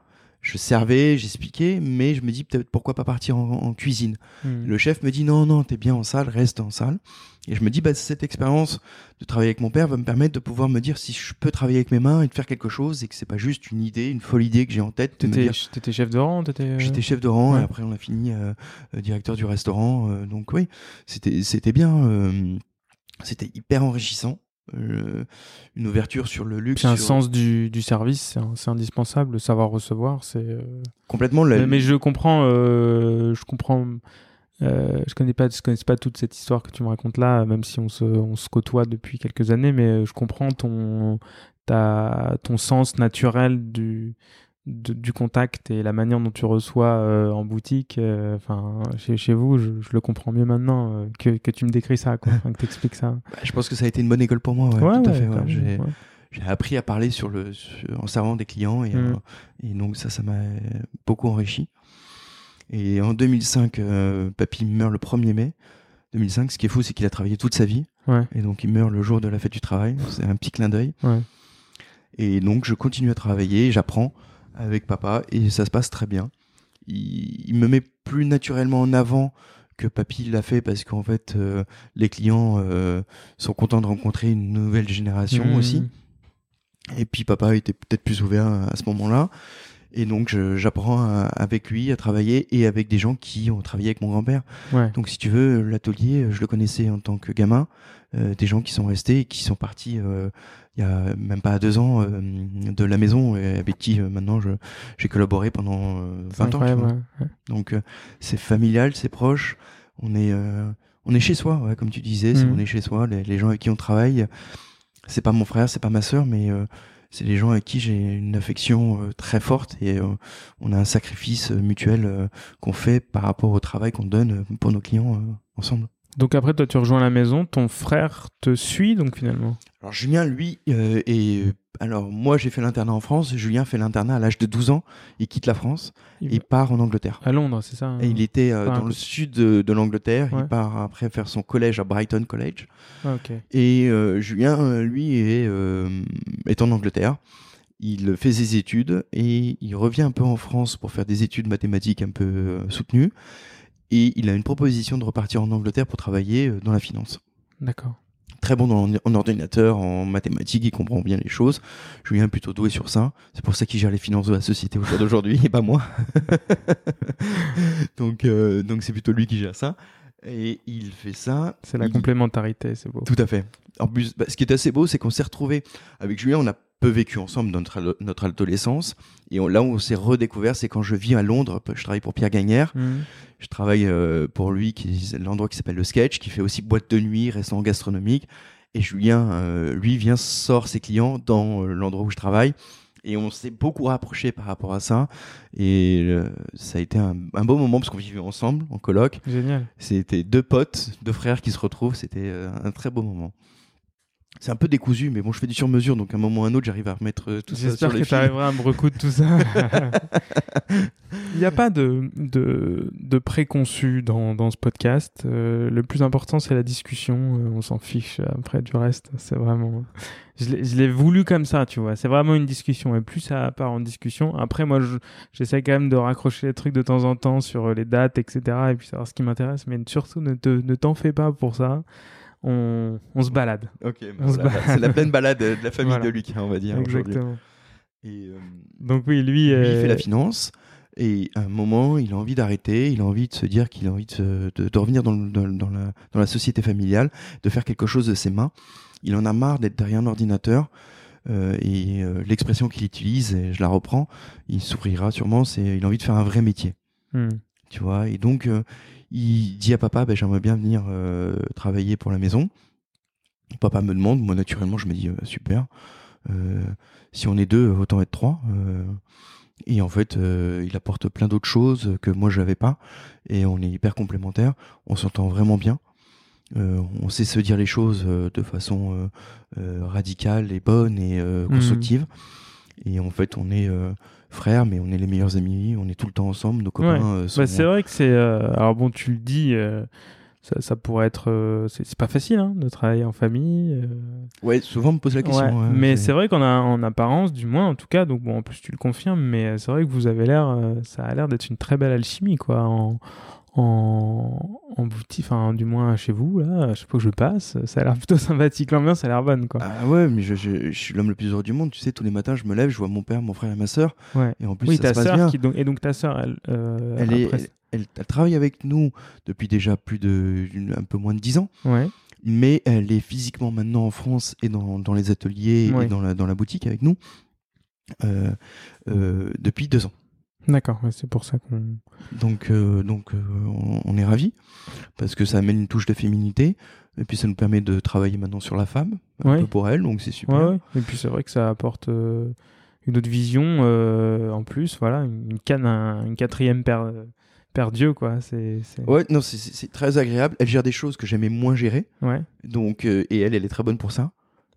Je servais, j'expliquais, mais je me dis peut-être pourquoi pas partir en, cuisine. Hmm. Le chef me dit non, non, t'es bien en salle, reste en salle. Et je me dis, bah, cette expérience de travailler avec mon père va me permettre de pouvoir me dire si je peux travailler avec mes mains et de faire quelque chose et que c'est pas juste une idée, une folle idée que j'ai en tête. T'étais dire... chef de rang euh, J'étais chef de rang et après on a fini directeur du restaurant. donc oui, c'était bien c'était hyper enrichissant. Euh, une ouverture sur le luxe. C'est un sens du, du service, c'est indispensable. Le savoir recevoir, c'est euh, complètement. Mais, je comprends, euh, je comprends. je connais pas, je connais pas toute cette histoire que tu me racontes là, même si on se, on se côtoie depuis quelques années, mais je comprends ton, ta, ton sens naturel du, du contact et la manière dont tu reçois euh, en boutique, euh, enfin chez, chez, vous, je, le comprends mieux maintenant euh, que, que, tu me décris ça, quoi, que tu expliques ça. Bah, je pense que ça a été une bonne école pour moi, ouais, tout à fait. J'ai appris à parler sur le, en servant des clients et, mm. et donc ça, ça m'a beaucoup enrichi. Et en 2005, papy meurt le 1er mai 2005. Ce qui est fou, c'est qu'il a travaillé toute sa vie. Et donc il meurt le jour de la fête du travail. C'est un petit clin d'œil. Et donc je continue à travailler, j'apprends avec papa et ça se passe très bien. Il, me met plus naturellement en avant que papy l'a fait parce qu'en fait euh, les clients euh, sont contents de rencontrer une nouvelle génération mmh. aussi. Et puis papa était peut-être plus ouvert à ce moment-là. Et donc j'apprends avec lui à travailler et avec des gens qui ont travaillé avec mon grand-père. Donc si tu veux, l'atelier, je le connaissais en tant que gamin, euh, des gens qui sont restés et qui sont partis il y a même pas deux ans euh, de la maison et avec qui maintenant j'ai collaboré pendant 20 ans. Donc c'est familial, c'est proche. On est on est chez soi, ouais, comme tu disais, mmh. on est chez soi. Les, les, gens avec qui on travaille, c'est pas mon frère, c'est pas ma sœur, mais c'est des gens avec qui j'ai une affection euh, très forte et euh, on a un sacrifice euh, mutuel qu'on fait par rapport au travail qu'on donne pour nos clients ensemble. Donc après, toi, tu rejoins la maison, ton frère te suit donc finalement Alors Julien, lui, est alors moi j'ai fait l'internat en France, Julien fait l'internat à l'âge de 12 ans, il quitte la France il et part en Angleterre. À Londres, c'est ça hein Et il était euh, dans le sud de, l'Angleterre, il part après faire son collège à Brighton College. Ah, et euh, Julien, euh, lui, est, est en Angleterre. Il fait ses études et il revient un peu en France pour faire des études mathématiques un peu soutenues. Et il a une proposition de repartir en Angleterre pour travailler dans la finance. D'accord très bon dans, en ordinateur, en mathématiques, il comprend bien les choses. Julien est plutôt doué sur ça. C'est pour ça qu'il gère les finances de la société au jour d'aujourd'hui [LAUGHS] et pas moi. [LAUGHS] donc, euh, donc c'est plutôt lui qui gère ça. Et il fait ça. C'est la complémentarité, c'est beau. Tout à fait. En plus, bah, ce qui est assez beau, c'est qu'on s'est retrouvé avec Julien. On a peu vécu ensemble dans notre, notre adolescence. Et là où on s'est redécouvert, c'est quand je vis à Londres. Je travaille pour Pierre Gagnère. Mmh. Je travaille euh, pour lui, qui l'endroit qui s'appelle le Sketch, qui fait aussi boîte de nuit, restaurant gastronomique. Et Julien, euh, lui, vient, sort ses clients dans euh, l'endroit où je travaille. Et on s'est beaucoup rapproché par rapport à ça. Et ça a été un, un beau moment parce qu'on vivait ensemble en coloc. Génial. C'était deux potes, deux frères qui se retrouvent. C'était un très beau moment. C'est un peu décousu, mais bon, je fais du sur-mesure, donc à un moment ou à un autre, j'arrive à remettre euh, tout ça sur les J'espère que tu arriveras à me recoudre tout ça. [LAUGHS] [LAUGHS] Il n'y a pas de, de, de préconçu dans, dans ce podcast. Euh, le plus important, c'est la discussion. Euh, on s'en fiche après du reste. C'est vraiment. Je l'ai voulu comme ça, tu vois. C'est vraiment une discussion. Et plus ça part en discussion. Après, moi, j'essaie quand même de raccrocher les trucs de temps en temps sur les dates, etc. Et puis savoir ce qui m'intéresse. Mais surtout, ne t'en fais pas pour ça on, se balade. Ok, c'est la pleine balade de la [LAUGHS] famille de Luc, on va dire. Exactement. Et, euh, Donc oui, lui, il fait la finance. Et à un moment, il a envie d'arrêter, il a envie de se dire qu'il a envie de, de, revenir dans, dans, la, dans, la, société familiale, de faire quelque chose de ses mains. Il en a marre d'être derrière un ordinateur. Euh, et euh, l'expression qu'il utilise, et je la reprends, il souffrira sûrement, c'est il a envie de faire un vrai métier. Hmm. Tu vois, et donc il dit à papa, ben, j'aimerais bien venir euh, travailler pour la maison. Papa me demande, moi naturellement je me dis euh, super. Euh, si on est deux, autant être trois. Et en fait, il apporte plein d'autres choses que moi je n'avais pas. Et on est hyper complémentaires. On s'entend vraiment bien. on sait se dire les choses de façon radicale et bonne et mmh. constructive. Et en fait, on est frères, mais on est les meilleurs amis, on est tout le temps ensemble, nos copains. Euh, bah, c'est vrai que c'est. Euh, alors bon, tu le dis. Euh, ça, pourrait être. c'est pas facile hein, de travailler en famille. Ouais, souvent on me pose la question. mais c'est vrai qu'en en apparence, du moins en tout cas, donc bon, en plus tu le confirmes, mais c'est vrai que vous avez l'air. ça a l'air d'être une très belle alchimie, quoi. En, en, en boutique, enfin du moins chez vous, là, je sais pas où je passe, ça a l'air plutôt [LAUGHS] sympathique, l'ambiance a l'air bonne quoi. Ah ouais, mais je, je, suis l'homme le plus heureux du monde, tu sais, tous les matins je me lève, je vois mon père, mon frère et ma soeur, ouais. et en plus oui, ça ta se passe bien. Qui, donc, et donc ta soeur, elle, euh, elle, est, elle, elle, travaille avec nous depuis déjà plus de, un peu moins de 10 ans. Ouais. Mais elle est physiquement maintenant en France et dans, dans les ateliers et dans la, dans la boutique avec nous euh, euh, depuis deux ans. D'accord, c'est pour ça qu'on. Donc, euh, donc on, est ravis parce que ça amène une touche de féminité et puis ça nous permet de travailler maintenant sur la femme un peu pour elle, donc c'est super. Et puis c'est vrai que ça apporte une autre vision en plus, voilà, une, canne, une quatrième paire, paire Dieu quoi. C'est, Ouais, non, c'est, très agréable. Elle gère des choses que j'aimais moins gérer. Ouais. Donc, et elle, elle est très bonne pour ça.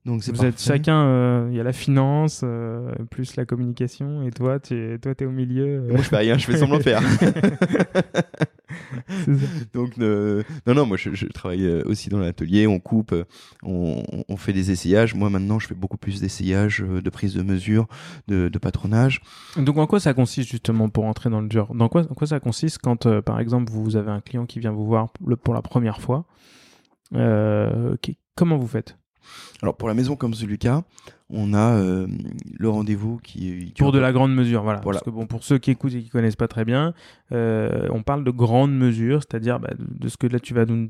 Donc Vous êtes chacun, euh, il y a la finance, euh, plus la communication, et toi, tu es, toi, es au milieu. Euh. Moi, je fais rien, je fais semblant de faire. [LAUGHS] Donc, non, non, moi, je, travaille aussi dans l'atelier, on coupe, on, on, fait des essayages. Moi, maintenant, je fais beaucoup plus d'essayages, de prise de mesure, de, de, patronage. Donc, en quoi ça consiste, justement, pour entrer dans le genre? Dans quoi, en quoi ça consiste quand, par exemple, vous avez un client qui vient vous voir pour la première fois? Comment vous faites? Alors pour la maison comme Lucas, on a euh, le rendez-vous qui, pour de la grande mesure, voilà. Parce que bon, pour ceux qui écoutent et qui connaissent pas très bien, euh, on parle de grande mesure, c'est-à-dire bah, de ce que là tu vas nous,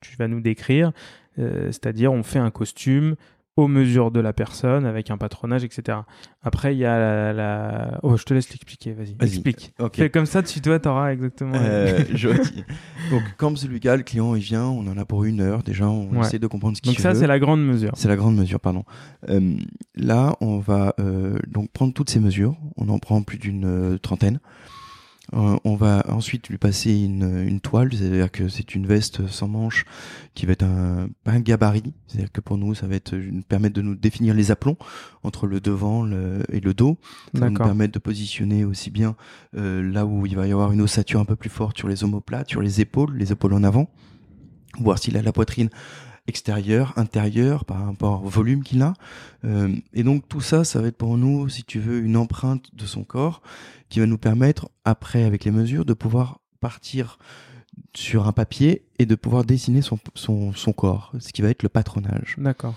tu vas nous décrire, euh, c'est-à-dire on fait un costume aux mesures de la personne, avec un patronage, etc. Après, il y a la, Oh, je te laisse l'expliquer, vas-y. explique. Fais comme ça, tu dois, t'auras exactement... Euh, je... [LAUGHS] Donc, comme celui là le client, il vient, on en a pour une heure, déjà, on essaie de comprendre ce qu'il veut. Donc ça, c'est la grande mesure. C'est la grande mesure, pardon. Euh, là, on va euh, donc prendre toutes ces mesures, on en prend plus d'une euh, trentaine. Euh, on va ensuite lui passer une, une toile, c'est-à-dire que c'est une veste sans manches qui va être un, un gabarit, c'est-à-dire que pour nous, ça va être permettre de nous définir les aplombs entre le devant et le dos. Ça va nous permettre de positionner aussi bien euh, là où il va y avoir une ossature un peu plus forte sur les omoplates, sur les épaules, les épaules en avant, voir s'il a la poitrine extérieur, intérieur, par rapport au volume qu'il a. Euh, et donc tout ça, ça va être pour nous, si tu veux, une empreinte de son corps qui va nous permettre, après, avec les mesures, de pouvoir partir sur un papier et de pouvoir dessiner son, son, son corps, ce qui va être le patronage. D'accord.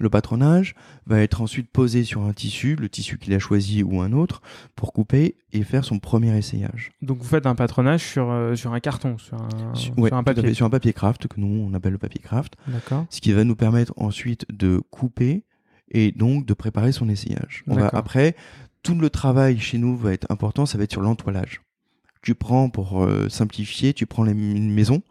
Le patronage va être ensuite posé sur un tissu, le tissu qu'il a choisi ou un autre, pour couper et faire son premier essayage. Donc vous faites un patronage sur, euh, sur un carton, sur un, sur, un papier. sur un papier craft, que nous on appelle le papier craft. D'accord. Ce qui va nous permettre ensuite de couper et donc de préparer son essayage. On va, après, tout le travail chez nous va être important, ça va être sur l'entoilage. Tu prends, pour euh, simplifier, tu prends les, une maison,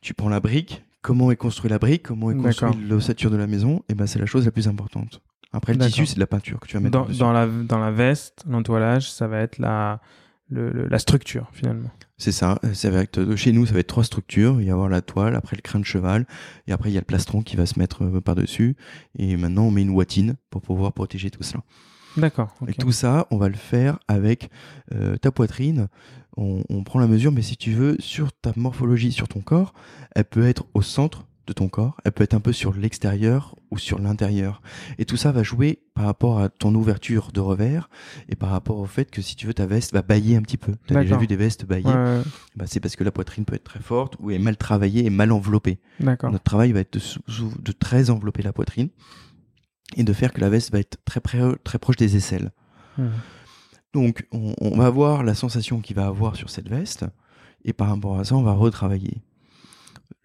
tu prends la brique, comment est construite la brique, comment est construite l'ossature de la maison, et ben c'est la chose la plus importante. Après le tissu, c'est de la peinture que tu vas mettre dans, dans la dans la veste, l'entoilage, ça va être la le, la structure finalement. C'est ça. C'est avec, chez nous, ça va être trois structures. Il va y avoir la toile, après le crâne de cheval, et après il y a le plastron qui va se mettre euh, par dessus. Et maintenant, on met une watine pour pouvoir protéger tout cela. D'accord. Et tout ça, on va le faire avec euh, ta poitrine. On, on, prend la mesure, mais si tu veux, sur ta morphologie, sur ton corps, elle peut être au centre de ton corps, elle peut être un peu sur l'extérieur ou sur l'intérieur. Et tout ça va jouer par rapport à ton ouverture de revers et par rapport au fait que si tu veux ta veste va bailler un petit peu. Tu as déjà vu des vestes bailler bah, C'est parce que la poitrine peut être très forte ou est mal travaillée et mal enveloppée. Notre travail va être de, de très envelopper la poitrine et de faire que la veste va être très, très proche des aisselles. Mmh. Donc, on, va voir la sensation qu'il va avoir sur cette veste, et par rapport à ça, on va retravailler.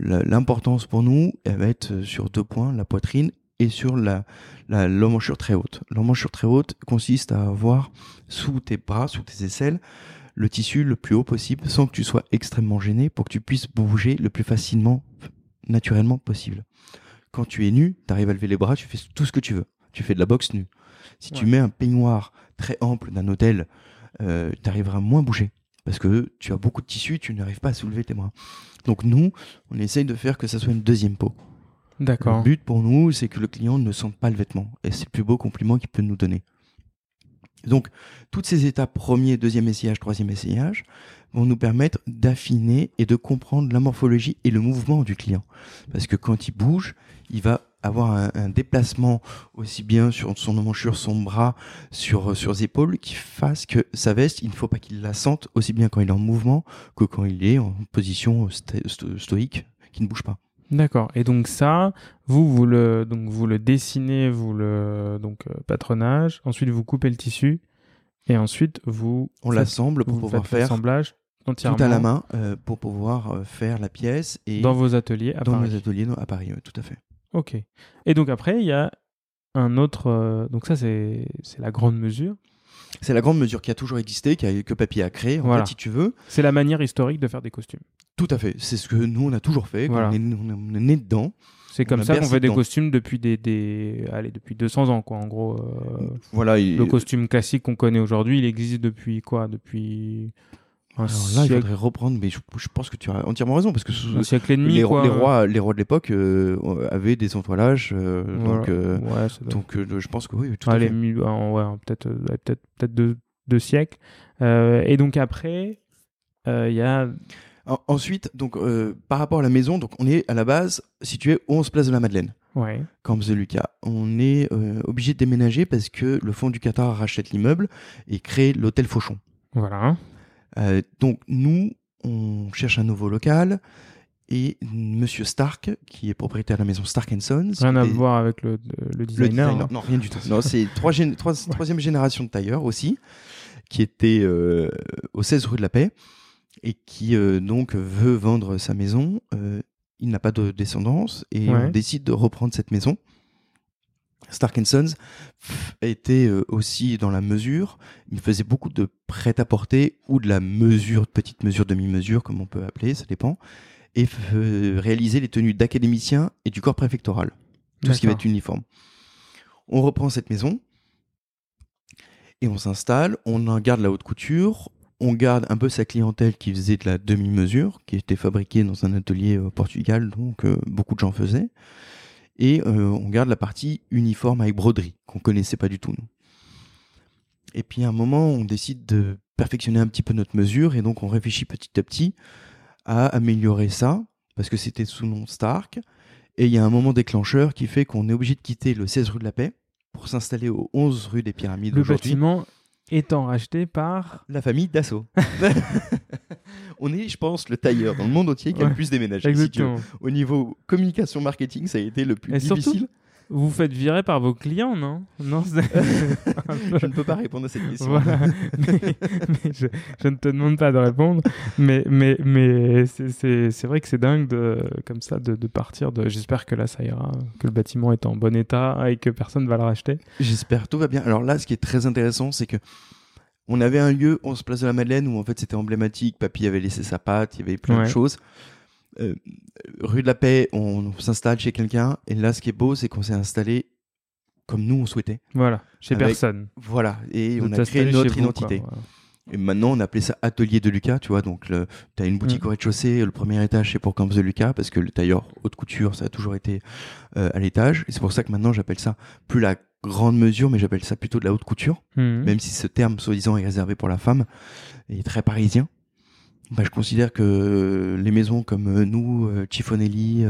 L'importance pour nous, elle va être sur deux points, la poitrine et sur la l'emmanchure très haute. L'emmanchure très haute consiste à avoir sous tes bras, sous tes aisselles, le tissu le plus haut possible, sans que tu sois extrêmement gêné, pour que tu puisses bouger le plus facilement, naturellement possible. Quand tu es nu, tu arrives à lever les bras, tu fais tout ce que tu veux. Tu fais de la boxe nue. Si tu mets un peignoir très ample d'un hôtel, euh, tu arriveras moins bouger. Parce que tu as beaucoup de tissu, tu n'arrives pas à soulever tes bras. Donc nous, on essaye de faire que ça soit une deuxième peau. D'accord. Le but pour nous, c'est que le client ne sente pas le vêtement. Et c'est le plus beau compliment qu'il peut nous donner. Donc, toutes ces étapes, premier, deuxième essayage, troisième essayage, vont nous permettre d'affiner et de comprendre la morphologie et le mouvement du client. Parce que quand il bouge, il va avoir un, déplacement aussi bien sur son emmanchure, son bras, sur, sur ses épaules, qui fasse que sa veste, il ne faut pas qu'il la sente aussi bien quand il est en mouvement que quand il est en position stoïque, qui ne bouge pas. D'accord. Et donc ça, vous vous le donc vous le dessinez, vous le donc euh, patronage. Ensuite vous coupez le tissu et ensuite vous on l'assemble pour pouvoir faire l'assemblage entièrement tout à la main euh, pour pouvoir euh, faire la pièce et dans vos ateliers à dans Paris. nos ateliers à Paris, tout à fait. Ok. Et donc après il y a un autre donc ça c'est c'est la grande mesure. C'est la grande mesure qui a toujours existé, qui a, que Papier a créé, en fait, si tu veux. C'est la manière historique de faire des costumes. Tout à fait. C'est ce que nous, on a toujours fait. On, est, né dedans. C'est comme ça qu'on fait des costumes depuis des, des, allez, depuis 200 ans, quoi, en gros. Euh, voilà. Le costume classique qu'on connaît aujourd'hui, il existe depuis quoi? Depuis alors là, il faudrait reprendre, mais je, pense que tu as entièrement raison parce que un siècle et demi, les, quoi. les rois, les rois de l'époque euh, avaient des entoilages, euh, donc, donc je pense que oui, tout à fait. ouais, peut-être, peut-être, peut-être deux, deux siècles. et donc après, il y a Ensuite, donc, euh, par rapport à la maison, donc, on est à la base situé 11 place de la Madeleine. Ouais. Camps de Lucas. On est euh, obligé de déménager parce que le fonds du Qatar rachète l'immeuble et crée l'hôtel Fauchon. Voilà. Euh, donc, nous, on cherche un nouveau local et Monsieur Stark, qui est propriétaire de la maison Stark Sons. Rien à voir avec le, le designer. Hein. Non, rien du tout. [LAUGHS] non, c'est trois, troisième génération de tailleurs aussi, qui était euh, au 16 rue de la Paix et qui euh, donc veut vendre sa maison. Euh, il n'a pas de descendance et on décide de reprendre cette maison. Stark Sons était aussi dans la mesure, il faisait beaucoup de prêt-à-porter ou de la mesure, petite mesure, demi-mesure, comme on peut appeler, ça dépend et réaliser les tenues d'académiciens et du corps préfectoral. Tout ce qui va être uniforme. On reprend cette maison et on s'installe, on en garde la haute couture, on garde un peu sa clientèle qui faisait de la demi-mesure, qui était fabriquée dans un atelier au Portugal, donc euh, beaucoup de gens faisaient. Et euh, on garde la partie uniforme avec broderie, qu'on connaissait pas du tout, nous. Et puis à un moment, on décide de perfectionner un petit peu notre mesure, et donc on réfléchit petit à petit à améliorer ça, parce que c'était sous nom Stark. Et il y a un moment déclencheur qui fait qu'on est obligé de quitter le 16 rue de la Paix pour s'installer au 11 rue des Pyramides. Le bâtiment étant racheté par la famille Dassault. [LAUGHS] on est, je pense, le tailleur dans le monde entier qui a le plus déménagé. Exactement. Au niveau communication marketing, ça a été le plus difficile. Vous faites virer par vos clients, non? Non. je ne peux pas répondre à cette question. [LAUGHS] Mais, je, ne te demande pas de répondre, mais mais mais c'est vrai que c'est dingue de comme ça de, partir. De, J'espère que là ça ira, que le bâtiment est en bon état et que personne va le racheter. J'espère, tout va bien. Alors là, ce qui est très intéressant, c'est que on avait un lieu, on se place de la Madeleine, où en fait c'était emblématique. Papy avait laissé sa patte, il y avait plein de choses. Euh, rue de la Paix, on, s'installe chez quelqu'un. Et là, ce qui est beau, c'est qu'on s'est installé comme nous on souhaitait. Voilà, chez personne. Voilà, et on a créé notre identité. Et maintenant, on appelait ça Atelier de Lucas, tu vois. Donc, tu as une boutique mm. au rez-de-chaussée, le premier étage, c'est pour Campus de Lucas, parce que le tailleur haute couture, ça a toujours été euh, à l'étage. Et c'est pour ça que maintenant, j'appelle ça plus la grande mesure, mais j'appelle ça plutôt de la haute couture. Mm. Même si ce terme, soi-disant, est réservé pour la femme, est très parisien. Bah, je considère que les maisons comme euh, nous, euh, Cifonelli,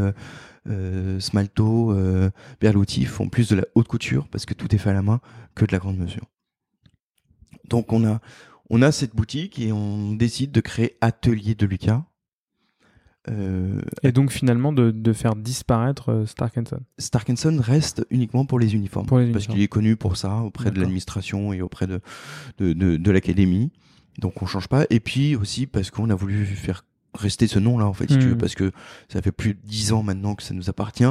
euh, Smalto, Berluti font plus de la haute couture parce que tout est fait à la main que de la grande mesure. Donc on a on a cette boutique et on décide de créer Atelier de Lucas. et donc finalement de, faire disparaître Stark Son. Stark Son reste uniquement pour les uniformes, parce qu'il est connu pour ça auprès de l'administration et auprès de, de, de l'académie. Donc on change pas. Et puis aussi parce qu'on a voulu faire rester ce nom là en fait si tu veux hmm. parce que ça fait plus de dix ans maintenant que ça nous appartient.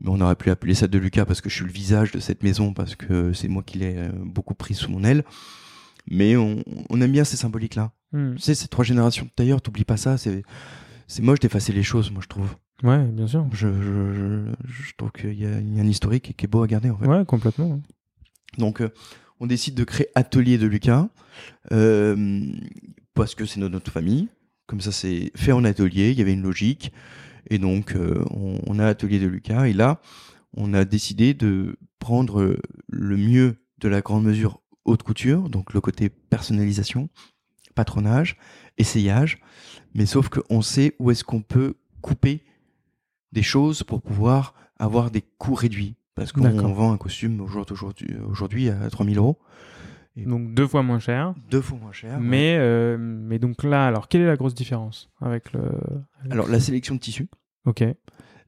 Mais on aurait pu appeler ça de Lucas parce que je suis le visage de cette maison parce que c'est moi qui l'ai euh, beaucoup pris sous mon aile. Mais on, aime bien ces symboliques là hmm. tu sais ces trois générations de tailleurs t'oublies pas ça c'est c'est moche d'effacer les choses moi je trouve. Ouais bien sûr. Je, je, je, trouve qu'il y, a un historique qui est beau à garder en fait. Ouais complètement. Donc euh, on décide de créer Atelier de Lucas euh, parce que c'est notre, famille. Comme ça, c'est fait en atelier. Il y avait une logique. Et donc, euh, on, a Atelier de Lucas. Et là, on a décidé de prendre le mieux de la grande mesure haute couture, donc le côté personnalisation, patronage, essayage. Mais sauf qu'on sait où est-ce qu'on peut couper des choses pour pouvoir avoir des coûts réduits. Parce qu'on vend un costume aujourd'hui, aujourd'hui à 3000 euros. donc deux fois moins cher. Deux fois moins cher. Mais, euh, mais donc là, alors quelle est la grosse différence avec le Alors la sélection de tissus. Ok.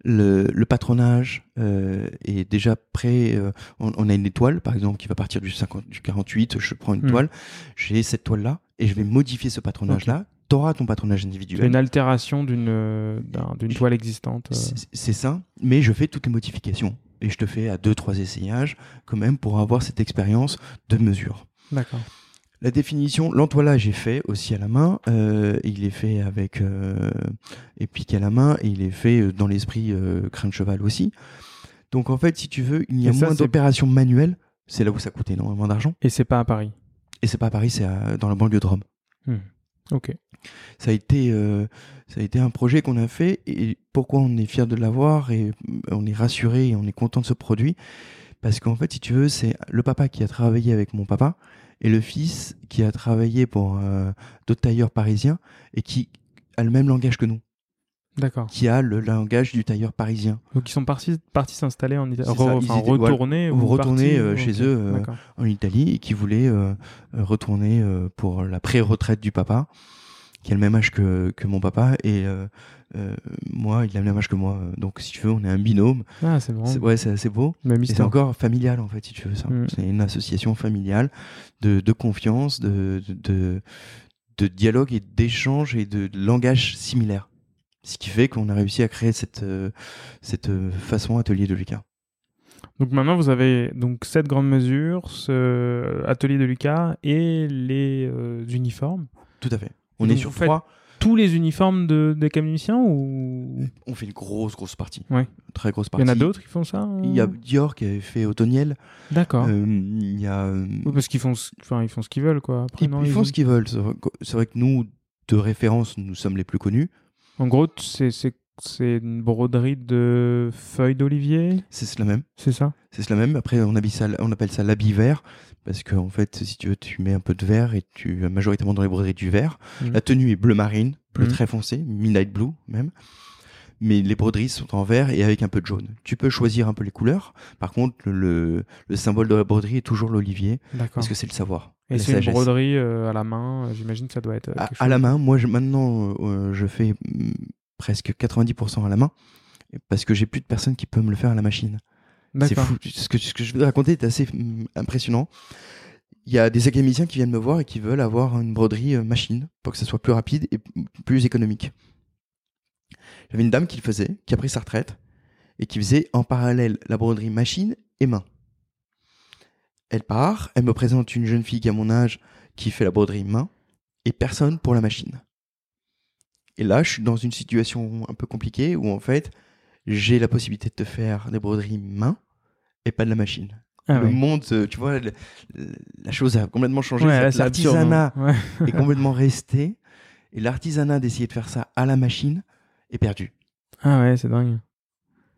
Le, le patronage euh, est déjà prêt. Euh, on, a une étoile, par exemple, qui va partir du, 50, du 48. Je prends une hmm. toile. J'ai cette toile-là et je vais modifier ce patronage-là. Tu auras ton patronage individuel. une altération d'une d'une toile existante. C'est ça. Mais je fais toutes les modifications et je te fais à deux trois essayages quand même pour avoir cette expérience de mesure. D'accord. La définition, l'entoilage est fait aussi à la main. Euh, il est fait avec euh, épique à la main et il est fait euh, dans l'esprit euh, crin de cheval aussi. Donc en fait, si tu veux, il y a moins d'opérations manuelles. C'est là où ça coûte énormément d'argent. Et c'est pas à Paris. Et c'est pas à Paris, c'est dans la banlieue de Rome. Hmm. Ok. Ça a été, euh, ça a été un projet qu'on a fait et pourquoi on est fier de l'avoir et on est rassuré et on est content de ce produit? Parce qu'en fait, si tu veux, c'est le papa qui a travaillé avec mon papa et le fils qui a travaillé pour euh, d'autres tailleurs parisiens et qui a le même langage que nous. D'accord. Qui a le langage du tailleur parisien. Donc ils sont partis, partis s'installer en Italie, enfin, retourner, ou retourner euh, chez eux en Italie et qui voulaient retourner pour la pré-retraite du papa qui a le même âge que, que mon papa et euh, euh, moi, il a le même âge que moi. Donc, si tu veux, on est un binôme. Ah, c'est. Ouais, c'est assez beau. Et c'est encore familial, en fait, si tu veux ça. Mm. C'est une association familiale de, de confiance, de, de, de dialogue et d'échange et de, langage similaire. Ce qui fait qu'on a réussi à créer cette, euh, cette façon atelier de Lucas. Donc maintenant, vous avez donc cette grande mesure, ce atelier de Lucas et les uniformes. Tout à fait. On est sur trois tous les uniformes de, des camioniciens ou? On fait une grosse, grosse partie. Ouais. Très grosse partie. Il y en a d'autres qui font ça Il y a Dior qui avait fait Autoniel. D'accord. Euh, il y a. Euh, parce qu'ils font, enfin, ils font ce qu'ils veulent, quoi. ils, font ce qu'ils veulent. C'est vrai, que nous, de référence, nous sommes les plus connus. En gros, c'est c'est une broderie de feuilles d'olivier? C'est cela même. C'est ça? C'est cela même. Après, on, ça, on appelle ça l'habit vert. Parce que, en fait, si tu veux, tu mets un peu de vert et tu majoritairement dans les broderies du vert. Mmh. La tenue est bleu marine, bleu mmh. très foncé, midnight blue même. Mais les broderies sont en vert et avec un peu de jaune. Tu peux choisir un peu les couleurs. Par contre, le, le symbole de la broderie est toujours l'olivier. Parce que c'est le savoir. Et c'est une broderie euh, à la main, j'imagine que ça doit être. Euh, à, la main, moi je, maintenant euh, je fais presque 90% à la main parce que j'ai plus de personnes qui peuvent me le faire à la machine. C'est fou. Ce que, ce que je vais raconter est assez mm, impressionnant. Il y a des académiciens qui viennent me voir et qui veulent avoir une broderie euh, machine pour que ça soit plus rapide et plus économique. J'avais une dame qui le faisait, qui a pris sa retraite et qui faisait en parallèle la broderie machine et main. Elle part, elle me présente une jeune fille qui a mon âge qui fait la broderie main et personne pour la machine. Et là, je suis dans une situation un peu compliquée où en fait, j'ai la possibilité de te faire des broderies main et pas de la machine. Ah le monde, euh, tu vois, la chose a complètement changé. l'artisanat est complètement resté. Et l'artisanat d'essayer de faire ça à la machine est perdu. Ah ouais, c'est dingue.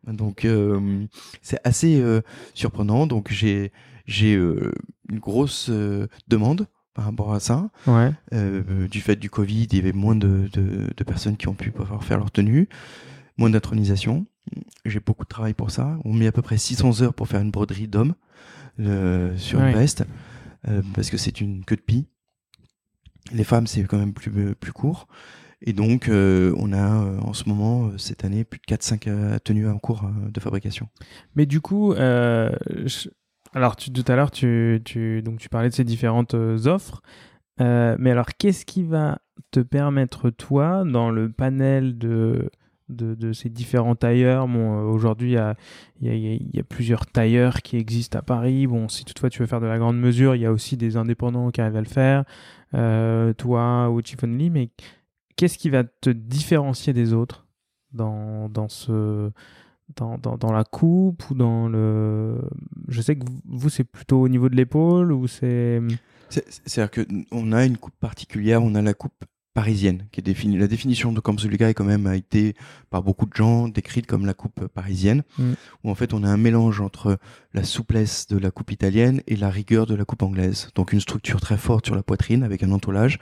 Donc euh, c'est assez euh, surprenant. Donc j'ai j'ai une grosse demande par rapport à ça. Ouais. du fait du Covid, il y avait moins de, de, de personnes qui ont pu pouvoir faire leur tenue, moins d'intronisation. J'ai beaucoup de travail pour ça. On met à peu près 600 heures pour faire une broderie d'homme euh, sur une veste, euh, parce que c'est une queue de pie. Les femmes, c'est quand même plus, plus court. Et donc, euh, on a en ce moment, cette année, plus de 4-5 tenues en cours de fabrication. Mais du coup, alors tu, tout à l'heure, tu, tu, donc, tu parlais de ces différentes offres. mais alors, qu'est-ce qui va te permettre, toi, dans le panel de de, ces différents tailleurs. Bon, euh, aujourd'hui, il y a, plusieurs tailleurs qui existent à Paris. Bon, si toutefois tu veux faire de la grande mesure, il y a aussi des indépendants qui arrivent à le faire, euh, toi ou Lee. Mais qu'est-ce qui va te différencier des autres dans, dans ce dans, dans, la coupe ou dans le je sais que vous c'est plutôt au niveau de l'épaule ou c'est c'est-à-dire qu'on a une coupe particulière, on a la coupe parisienne, qui est définie. La définition de Kamsuluga est quand même a été par beaucoup de gens décrite comme la coupe parisienne, mm. où en fait on a un mélange entre la souplesse de la coupe italienne et la rigueur de la coupe anglaise. Donc une structure très forte sur la poitrine avec un entourage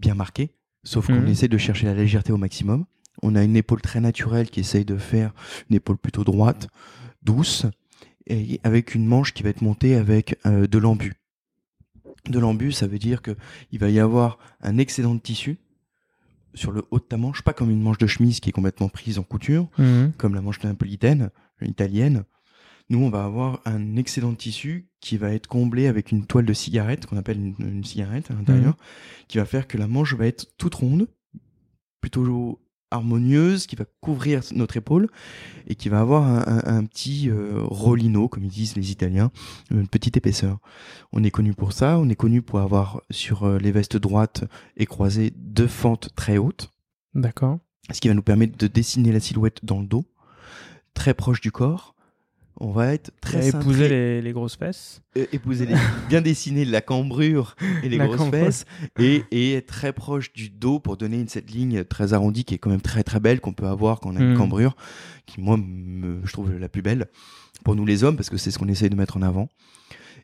bien marqué, sauf qu'on mm. essaie de chercher la légèreté au maximum. On a une épaule très naturelle qui essaye de faire une épaule plutôt droite, douce, et avec une manche qui va être montée avec euh, de l'embu de l'embus, ça veut dire que il va y avoir un excédent de tissu sur le haut de ta manche, pas comme une manche de chemise qui est complètement prise en couture, mhm. comme la manche napolitaine, italienne. Nous, on va avoir un excédent de tissu qui va être comblé avec une toile de cigarette, qu'on appelle une, cigarette à l'intérieur, mhm. qui va faire que la manche va être toute ronde, plutôt harmonieuse qui va couvrir notre épaule et qui va avoir un, petit euh, rollino, comme ils disent les Italiens, une petite épaisseur. On est connu pour ça, on est connu pour avoir sur euh, les vestes droites et croisées deux fentes très hautes. D'accord. Ce qui va nous permettre de dessiner la silhouette dans le dos, très proche du corps, on va être très épouser les, les, grosses fesses euh, épouser les, [LAUGHS] bien dessiner la cambrure et les grosses fesses et, et être très proche du dos pour donner une, cette ligne très arrondie qui est quand même très très belle qu'on peut avoir quand on a une hmm. cambrure qui moi je trouve la plus belle pour nous les hommes parce que c'est ce qu'on essaye de mettre en avant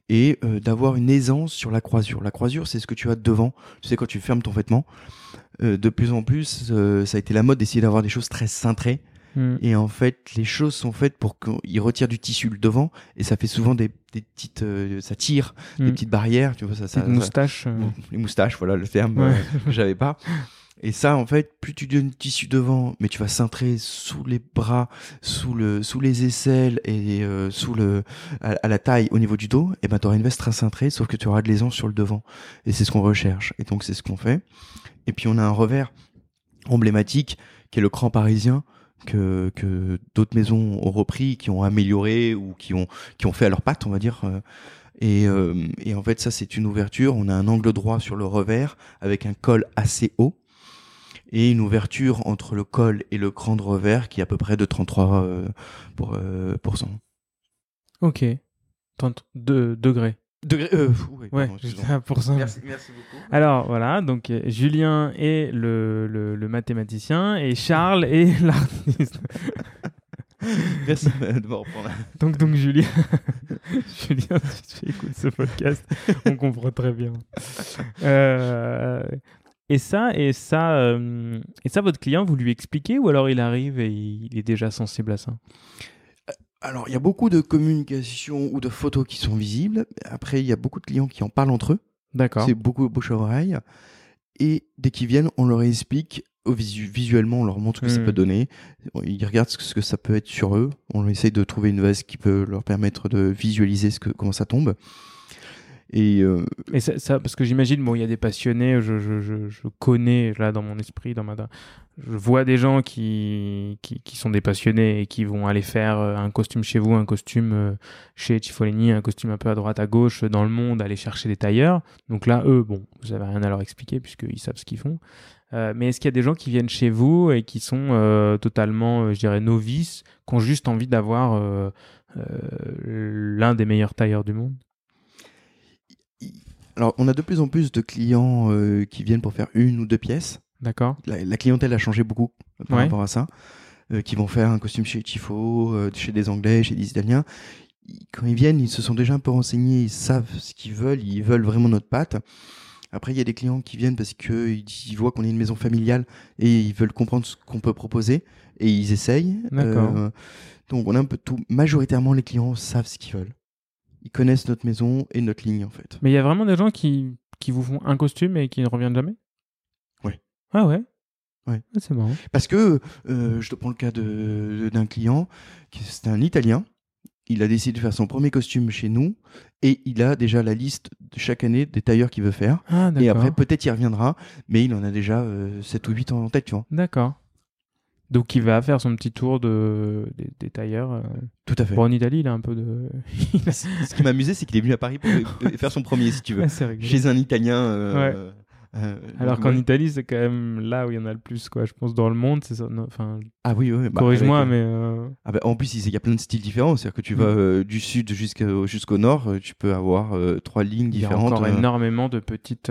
et euh, d'avoir une aisance sur la croisure. La croisure, c'est ce que tu as devant. Tu sais, quand tu fermes ton vêtement, euh, de plus en plus, ça a été la mode d'essayer d'avoir des choses très cintrées Mm. Et en fait, les choses sont faites pour qu'il retire du tissu le devant, et ça fait souvent des, des petites, euh, ça tire des mm. petites barrières, tu vois ça. ça moustaches. Euh. Les moustaches, voilà le terme euh, que j'avais pas. [LAUGHS] Et ça, en fait, plus tu donnes tissu devant, mais tu vas cintrer sous les bras, sous le, sous les aisselles et euh, sous le, à, la taille au niveau du dos, et ben auras une veste très cintrée, sauf que tu auras de l'aisance sur le devant. Et c'est ce qu'on recherche. Et donc c'est ce qu'on fait. Et puis on a un revers emblématique qui est le cran parisien que, d'autres maisons ont repris, qui ont amélioré ou qui ont, qui ont fait à leur patte, on va dire. Euh, et, euh, et en fait, ça, c'est une ouverture. On a un angle droit sur le revers avec un col assez haut et une ouverture entre le col et le cran de revers qui est à peu près de 33 euh, pour, euh, Ok. 32 degrés. Degré, euh, ouais, pour ça. Merci, merci, beaucoup. Alors voilà, donc euh, Julien est le, le, le mathématicien et Charles est [LAUGHS] l'artiste. [LAUGHS] merci de me reprendre. Donc, donc Julien, [LAUGHS] Julien, si tu écoutes ce podcast, on comprend très bien. Euh, et ça, et ça, euh, et ça, votre client, vous lui expliquez ou alors il arrive et il est déjà sensible à ça? Alors, il y a beaucoup de communication ou de photos qui sont visibles. Après, il y a beaucoup de clients qui en parlent entre eux. D'accord. C'est beaucoup bouche à oreille. Et dès qu'ils viennent, on leur explique visuellement, on leur montre ce que ça hmm. peut donner. Ils regardent ce que ça peut être sur eux. On essaye de trouver une veste qui peut leur permettre de visualiser ce que, comment ça tombe. Et, euh, ça, parce que j'imagine, bon, il y a des passionnés, je, je, je, connais là dans mon esprit, dans ma, je vois des gens qui, qui, qui, sont des passionnés et qui vont aller faire euh, un costume chez vous, un costume euh, chez Tifolini, un costume un peu à droite, à gauche dans le monde, aller chercher des tailleurs. Donc là, eux, bon, vous avez rien à leur expliquer puisqu'ils savent ce qu'ils font. Mais est-ce qu'il y a des gens qui viennent chez vous et qui sont totalement, je dirais, novices, qui ont juste envie d'avoir l'un des meilleurs tailleurs du monde? Alors, on a de plus en plus de clients euh, qui viennent pour faire une ou deux pièces. D'accord. La, clientèle a changé beaucoup par rapport à ça. Euh, qui vont faire un costume chez Tifo, euh, chez des Anglais, chez des Italiens. Quand ils viennent, ils se sont déjà un peu renseignés, ils savent ce qu'ils veulent, ils veulent vraiment notre pâte. Après, il y a des clients qui viennent parce qu'ils ils voient qu'on est une maison familiale et ils veulent comprendre ce qu'on peut proposer et ils essayent. D'accord. donc, on a un peu tout. Majoritairement, les clients savent ce qu'ils veulent ils connaissent notre maison et notre ligne en fait. Mais il y a vraiment des gens qui, qui vous font un costume et qui ne reviennent jamais? Oui. Ah ouais? Ouais. Ah, c'est marrant. Parce que euh, je te prends le cas de, d'un client, c'est un Italien. Il a décidé de faire son premier costume chez nous et il a déjà la liste de chaque année des tailleurs qu'il veut faire. Ah, et après, peut-être il reviendra, mais il en a déjà 7 euh, ou 8 en tête, tu vois. D'accord. Donc il va faire son petit tour de, des, tailleurs. Euh. Tout à fait. Bon, en Italie, il a un peu de. [LAUGHS] Ce qui m'amusait, c'est qu'il est venu à Paris pour faire son premier, si tu veux. Chez un Italien. Euh, euh, Alors qu'en Italie, c'est quand même là où il y en a le plus, quoi. Je pense dans le monde, c'est ça. Enfin, ah oui, oui. Bah, corrige-moi, mais. Ah bah, en plus, il y a plein de styles différents. C'est-à-dire que tu vas mm. du sud jusqu'au jusqu'au nord, tu peux avoir trois lignes différentes. Il y a encore énormément de petites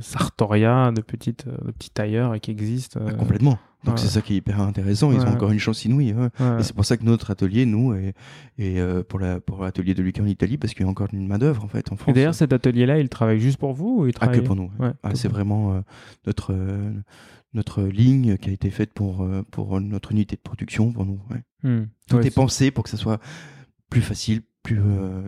sartoria, de petites, de petits tailleurs qui existent. Ah, complètement. Donc c'est ça qui est hyper intéressant. Ils ont encore une chance inouïe. Et c'est pour ça que notre atelier, nous, est, euh, pour la pour l'atelier de Lucas en Italie, parce qu'il y a encore une main d'œuvre en fait en France. Et d'ailleurs, cet atelier-là, il travaille juste pour vous ou il travaille... Ah, que pour nous. Ah, c'est vraiment euh, notre euh, notre ligne qui a été faite pour pour notre unité de production pour nous. Hmm. Tout est, pensé pour que ça soit plus facile, plus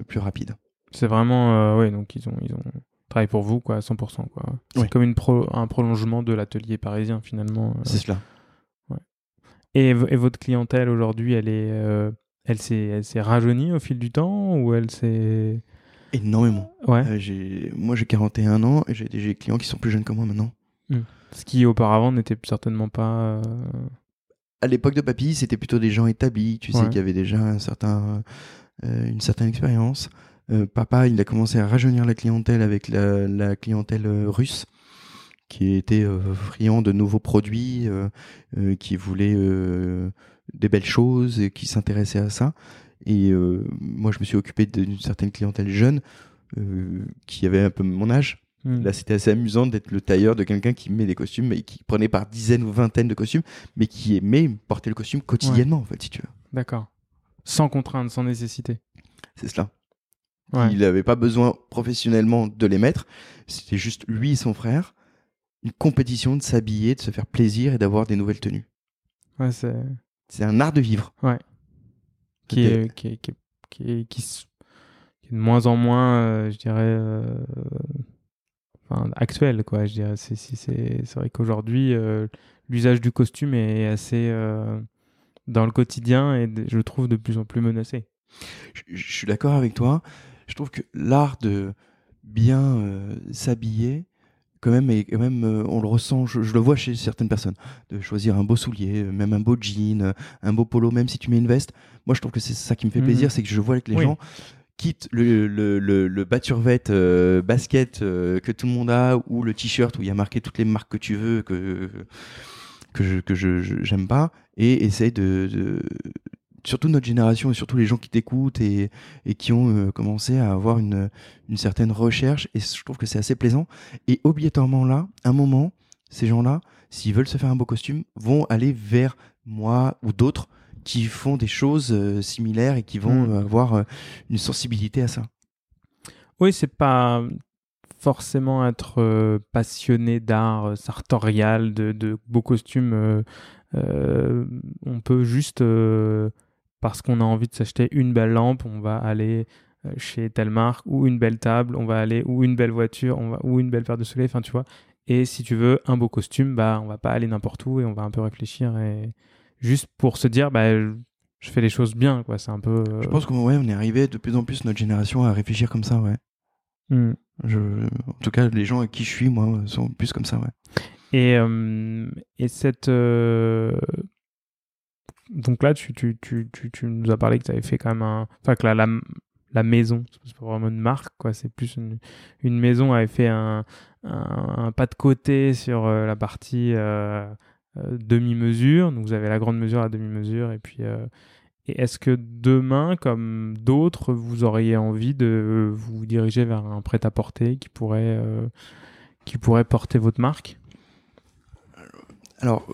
plus rapide. C'est vraiment ouais. Donc ils ont ils ont travaillé pour vous quoi, à 100%. Quoi. C'est comme une pro, un prolongement de l'atelier parisien finalement. C'est cela. Et, votre clientèle aujourd'hui, elle est, euh, elle s'est, s'est rajeunie au fil du temps ou elle s'est énormément. Ouais. Euh, j'ai, moi, j'ai 41 ans et j'ai des clients qui sont plus jeunes que moi maintenant. Hmm. Ce qui auparavant n'était certainement pas. Euh, à l'époque de Papy, c'était plutôt des gens établis. Tu sais, qui avaient déjà un certain, une certaine expérience. papa, il a commencé à rajeunir la clientèle avec la, la clientèle russe qui était euh, friand de nouveaux produits, euh, euh, qui voulait des belles choses et qui s'intéressait à ça. Et moi, je me suis occupé d'une certaine clientèle jeune qui avait un peu mon âge. Hmm. Là, c'était assez amusant d'être le tailleur de quelqu'un qui met des costumes et qui prenait par dizaines ou vingtaines de costumes, mais qui aimait porter le costume quotidiennement, en fait, si tu veux. D'accord. Sans contrainte, sans nécessité. C'est cela. Il n'avait pas besoin professionnellement de les mettre. C'était juste lui et son frère une compétition de s'habiller, de se faire plaisir et d'avoir des nouvelles tenues. Ouais, c'est... c'est un art de vivre. Ouais. Qui est, qui, est, qui, qui, est, qui, est, de moins en moins, euh, je dirais, euh, actuel, quoi. Je dirais. C'est, c'est, vrai qu'aujourd'hui, l'usage du costume est assez dans le quotidien et je le trouve de plus en plus menacé. Je, suis d'accord avec toi. Je trouve que l'art de bien s'habiller, quand même, et quand même, on le ressent, je, le vois chez certaines personnes, de choisir un beau soulier, même un beau jean, un beau polo, même si tu mets une veste. Moi, je trouve que c'est ça qui me fait mhm. plaisir, c'est que je vois que les gens quittent le, le, le, le euh, basket euh, que tout le monde a ou le t-shirt où il y a marqué toutes les marques que tu veux que que je que je j'aime pas et essayent de, de, surtout notre génération et surtout les gens qui t'écoutent et, et qui ont euh, commencé à avoir une, une certaine recherche et je trouve que c'est assez plaisant et obligatoirement là un moment ces gens-là s'ils veulent se faire un beau costume vont aller vers moi ou d'autres qui font des choses euh, similaires et qui vont mm. avoir euh, une sensibilité à ça. Oui, c'est pas forcément être passionné d'art sartorial, de, de, beaux costumes. on peut juste, parce qu'on a envie de s'acheter une belle lampe, on va aller chez telle marque, ou une belle table, on va aller, ou une belle voiture, on va, ou une belle paire de soleil, enfin tu vois. Et si tu veux un beau costume, bah on va pas aller n'importe où et on va un peu réfléchir et juste pour se dire, bah, je fais les choses bien, quoi. C'est un peu. Euh, je pense qu'on ouais, on est arrivé de plus en plus notre génération à réfléchir comme ça, ouais. Hmm. Je, en tout cas, les gens avec qui je suis, moi, sont plus comme ça, ouais. Et, euh, et cette. Euh, donc là, tu, nous as parlé que tu avais fait quand même un. Enfin, que la, la, la maison, c'est pas vraiment une marque, quoi. C'est plus une, une maison avait fait un, pas de côté sur la partie euh, demi-mesure. Donc vous avez la grande mesure à demi-mesure. Et puis, euh, et est-ce que demain, comme d'autres, vous auriez envie de vous diriger vers un prêt-à-porter qui euh, qui pourrait porter votre marque? Alors,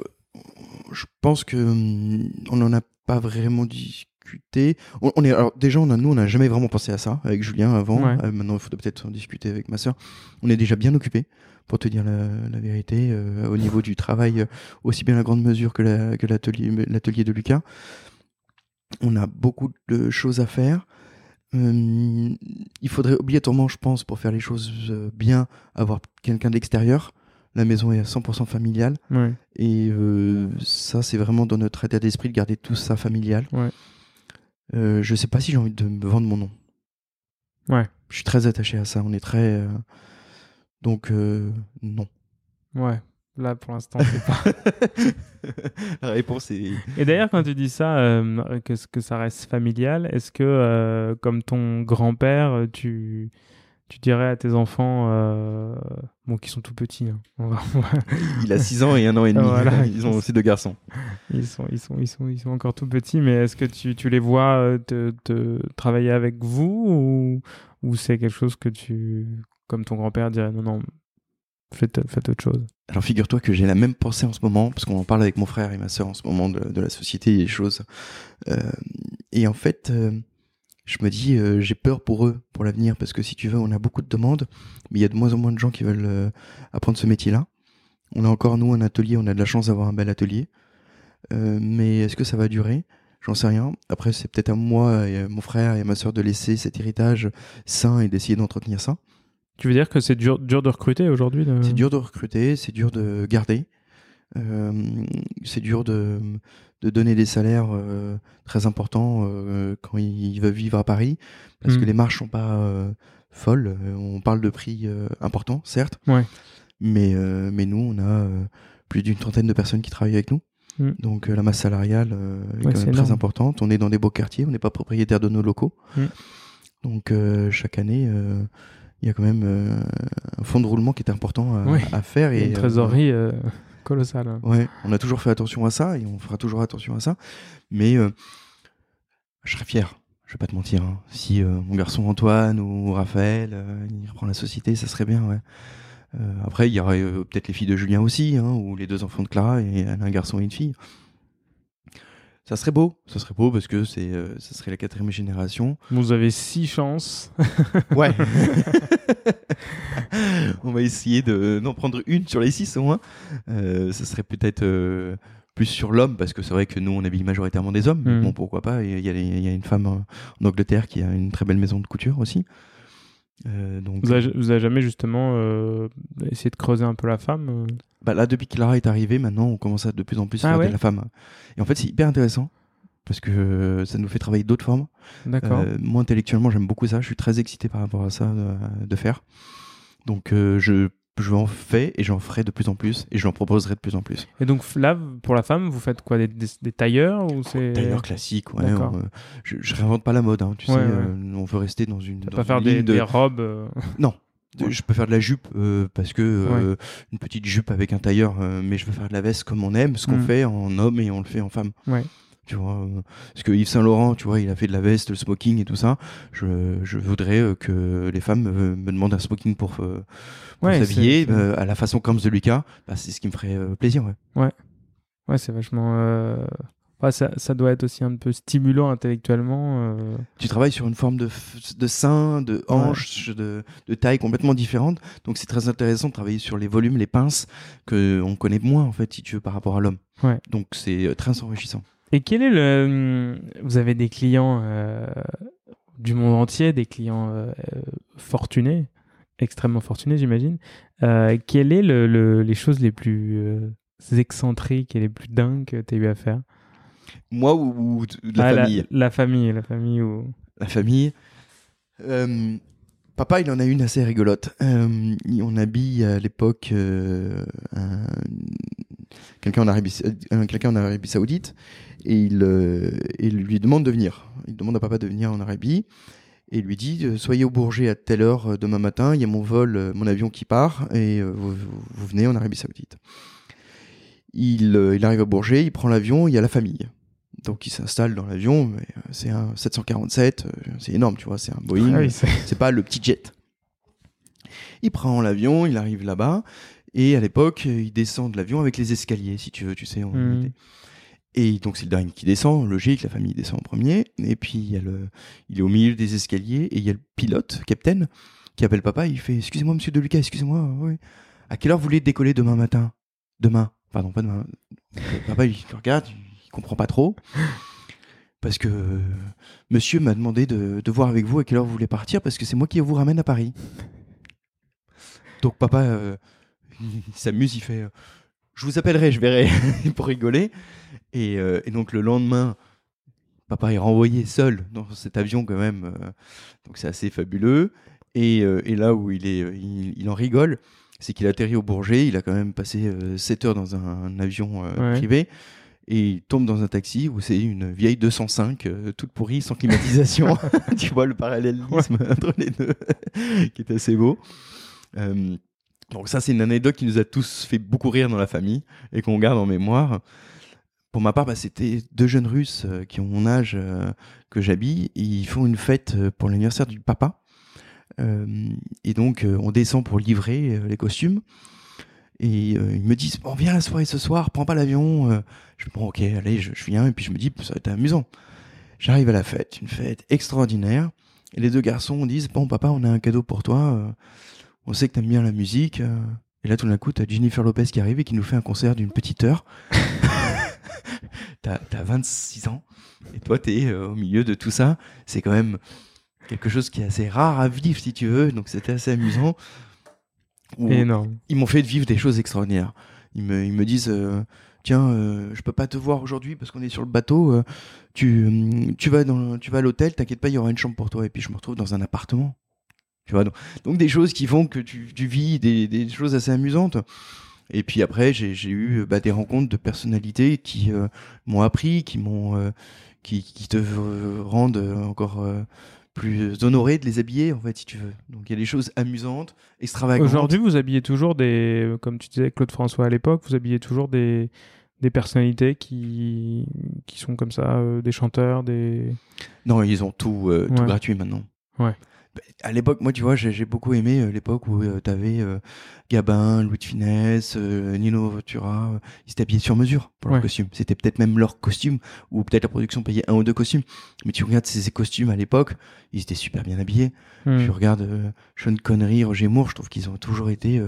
je pense que hum, on n'en a pas vraiment discuté. On, est alors déjà on a nous on n'a jamais vraiment pensé à ça avec Julien avant. maintenant il faut peut-être en discuter avec ma sœur. On est déjà bien occupé pour te dire la, vérité, euh, au niveau du travail, euh, aussi bien la grande mesure que l'atelier de Lucas. On a beaucoup de choses à faire. Hum, il faudrait obligatoirement, je pense, pour faire les choses euh, bien, avoir quelqu'un d'extérieur. La maison est à 100% familiale. Et ça, c'est vraiment dans notre état d'esprit de garder tout ça familial. Ouais. je sais pas si j'ai envie de me vendre mon nom. Ouais. Je suis très attaché à ça. On est très. Donc, euh, non. Ouais, là pour l'instant, c'est pas. [LAUGHS] La réponse est. Et d'ailleurs, quand tu dis ça, euh, que, que ça reste familial, est-ce que, euh, comme ton grand-père, tu, tu dirais à tes enfants, bon, qui sont tout petits, hein, il a 6 ans et 1 an et demi, [LAUGHS] ils ont aussi deux garçons. Ils sont, ils sont, ils sont, ils sont encore tout petits, mais est-ce que tu, tu les vois te, te, travailler avec vous ou, ou c'est quelque chose que tu comme ton grand-père dirait non, non, faites, autre chose? Alors figure-toi que j'ai la même pensée en ce moment, parce qu'on en parle avec mon frère et ma soeur en ce moment de, la société et des choses. Euh, et en fait, euh, je me dis, euh, j'ai peur pour eux, pour l'avenir, parce que si tu veux, on a beaucoup de demandes, mais il y a de moins en moins de gens qui veulent apprendre ce métier-là. On a encore, nous, un atelier, on a de la chance d'avoir un bel atelier. mais est-ce que ça va durer? J'en sais rien. Après, c'est peut-être à moi et à mon frère et à ma soeur de laisser cet héritage sain et d'essayer d'entretenir ça. Tu veux dire que c'est dur, dur de recruter aujourd'hui C'est dur de recruter, c'est dur de garder. Euh, c'est dur de, de, donner des salaires euh, très importants euh, quand il veut vivre à Paris, parce que mm. les marges sont pas folles. On parle de prix importants, certes, ouais. mais, mais nous, on a plus d'une trentaine de personnes qui travaillent avec nous. Mm. Donc la masse salariale est quand même très importante. On est dans des beaux quartiers, on n'est pas propriétaire de nos locaux. Mm. Donc chaque année, il y a quand même euh, un fond de roulement qui est important à, faire. Et, une trésorerie euh, colossale. Hein. Ouais, on a toujours fait attention à ça et on fera toujours attention à ça. Mais euh, je serais fier, je vais pas te mentir. Hein. Si mon garçon Antoine ou Raphaël, il reprend la société, ça serait bien, après, il y aurait peut-être les filles de Julien aussi, hein, ou les deux enfants de Clara, et un garçon et une fille. Ça serait beau, ça serait beau parce que c'est, euh, ça serait la quatrième génération. Vous avez six chances. [LAUGHS] ouais. [LAUGHS] On va essayer de d'en prendre une sur les six au moins. Euh, ça serait peut-être euh, plus sur l'homme parce que c'est vrai que nous on habille majoritairement des hommes. Hmm. Bon pourquoi pas. Il y, a, y a une femme en Angleterre qui a une très belle maison de couture aussi. donc, vous avez, jamais justement essayé de creuser un peu la femme bah là, depuis que Lara est arrivée, maintenant, on commence à de plus en plus ah la femme. Et en fait, c'est hyper intéressant parce que ça nous fait travailler d'autres formes. D'accord. moi, intellectuellement, j'aime beaucoup ça. Je suis très excité par rapport à ça de, faire. Donc, je je en fais et j'en ferai de plus en plus et je l'en proposerai de plus en plus. Et donc là, pour la femme, vous faites quoi? Des, des, tailleurs ou c'est Tailleurs classiques, ouais. je, je, réinvente pas la mode, hein, tu sais. Euh, on veut rester dans une. pas faire des, robes. Euh. Je peux faire de la jupe euh, parce que une petite jupe avec un tailleur, mais je veux faire de la veste comme on aime, ce qu'on mm. fait en homme et on le fait en femme. Ouais. Tu vois euh, parce que Yves Saint Laurent tu vois il a fait de la veste le smoking et tout ça. Je, je voudrais euh, que les femmes me, demandent un smoking pour, euh, s'habiller à la façon comme de Lucas bah, c'est ce qui me ferait plaisir ouais. Ouais. C'est vachement ça, ça, doit être aussi un peu stimulant intellectuellement. Tu travailles sur une forme de, de sein, de hanche, de, de, taille complètement différente. Donc c'est très intéressant de travailler sur les volumes, les pinces, que on connaît moins en fait, si tu veux, par rapport à l'homme. Ouais. Donc c'est très enrichissant. Et quel est le. Hum, vous avez des clients euh, du monde entier, des clients euh, fortunés, extrêmement fortunés, j'imagine. Euh, quelles est le, les choses les plus excentriques et les plus dingues que tu as eu à faire? Moi ou, la ah, famille la, famille, la famille ou. La famille. Papa, il en a une assez rigolote. on habille à l'époque quelqu'un en, Arabie, en Arabie Saoudite et il, euh, il lui demande de venir. Il demande à papa de venir en Arabie et il lui dit euh, soyez au Bourget à telle heure euh, demain matin, il y a mon vol, mon avion qui part et vous, venez en Arabie Saoudite. Il, il arrive à Bourget, il prend l'avion, il y a la famille. Donc il s'installe dans l'avion, c'est un 747, c'est énorme, tu vois, c'est un Boeing, ah c'est pas le petit jet. Il prend l'avion, il arrive là-bas, et à l'époque, il descend de l'avion avec les escaliers, si tu veux, tu sais. Mmh. Et donc c'est le dernier qui descend, logique, la famille descend en premier. Et puis il, y a le, il est au milieu des escaliers et il y a le pilote, capitaine, qui appelle papa. Il fait Excusez-moi, monsieur De Lucas, excusez-moi. Oui. À quelle heure vous voulez décoller demain matin? Demain. Pardon, pas demain. papa, il regarde, il comprend pas trop. Parce que monsieur m'a demandé de, de, voir avec vous à quelle heure vous voulez partir, parce que c'est moi qui vous ramène à Paris. Donc papa, euh, il s'amuse, il fait je vous appellerai, je verrai, [LAUGHS] pour rigoler. Euh, et, donc le lendemain, papa est renvoyé seul dans cet avion quand même. Euh, donc c'est assez fabuleux. Et, euh, là où il, est, il, en rigole, c'est qu'il atterrit au Bourget. Il a quand même passé 7 heures dans un, avion privé. Et il tombe dans un taxi où c'est une vieille 205, toute pourrie, sans climatisation. [LAUGHS] [LAUGHS] tu vois le parallélisme entre les deux, [LAUGHS] qui est assez beau. Donc ça, c'est une anecdote qui nous a tous fait beaucoup rire dans la famille et qu'on garde en mémoire. Pour ma part, bah, c'était deux jeunes Russes euh, qui ont mon âge euh, que j'habille. Ils font une fête euh, pour l'anniversaire du papa. et donc, on descend pour livrer les costumes. Et ils me disent, bon, viens à la soirée ce soir, prends pas l'avion. je me dis, bon, ok, allez, je, viens. Et puis je me dis, ça va être amusant. J'arrive à la fête, une fête extraordinaire. Et les deux garçons disent, bon, papa, on a un cadeau pour toi on sait que t'aimes bien la musique. Euh, et là, tout d'un coup, t'as Jennifer Lopez qui arrive et qui nous fait un concert d'une petite heure. [LAUGHS] t'as as 26 ans et toi, t'es euh, au milieu de tout ça. C'est quand même quelque chose qui est assez rare à vivre, si tu veux. Donc, c'était assez amusant. Énorme. Ils m'ont fait vivre des choses extraordinaires. Ils me, ils me disent euh, Tiens, je peux pas te voir aujourd'hui parce qu'on est sur le bateau. tu, tu vas, dans, tu vas à l'hôtel, t'inquiète pas, il y aura une chambre pour toi. Et puis, je me retrouve dans un appartement. Tu vois, donc, des choses qui font que tu, vis des, choses assez amusantes. Et puis après, j'ai eu bah, des rencontres de personnalités qui euh, m'ont appris, qui m'ont, euh, qui, te rendent encore euh, plus honoré de les habiller, en fait, si tu veux. Donc il y a des choses amusantes, extravagantes. Aujourd'hui, vous habillez toujours des, comme tu disais Claude François à l'époque, vous habillez toujours des, des personnalités qui, qui sont comme ça, des chanteurs, des. Non, ils ont tout, tout gratuit maintenant. Ouais à l'époque, moi, tu vois, j'ai beaucoup aimé euh, l'époque où euh, tu avais euh, Gabin, Louis de Finesse, Nino Ventura, ils étaient habillés sur mesure pour leur costume. C'était peut-être même leur costume, ou peut-être la production payait un ou deux costumes. Mais tu regardes ces, costumes à l'époque, ils étaient super bien habillés. Hmm. Tu regardes Sean Connery, Roger Moore, je trouve qu'ils ont toujours été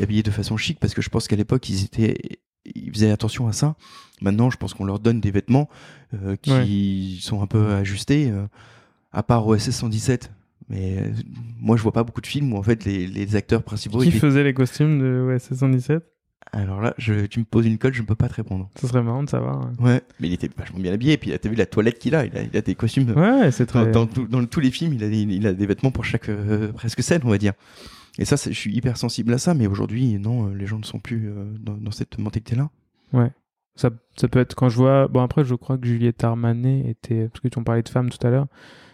habillés de façon chic, parce que je pense qu'à l'époque, ils étaient ils faisaient attention à ça. Maintenant, je pense qu'on leur donne des vêtements qui sont un peu ajustés. à part OSS 117, Mais euh, moi, je vois pas beaucoup de films où en fait les, les acteurs principaux. Qui faisait les costumes de ouais, 77 Alors là, je, tu me poses une colle, je ne peux pas te répondre. Ce serait marrant de savoir. Ouais, mais il était vachement bien habillé. Et puis, t'as vu la toilette qu'il a il, a il a des costumes. Ouais, c'est très. Dans, dans, dans, tous les films, il a, il a des vêtements pour chaque euh, presque scène, on va dire. Et ça, je suis hyper sensible à ça. Mais aujourd'hui, non, les gens ne sont plus euh, dans, dans, cette mentalité-là. Ouais. Ça, ça peut être quand je vois. Bon, après, je crois que Juliette Armanet était. Parce que tu en parlais de femmes tout à l'heure.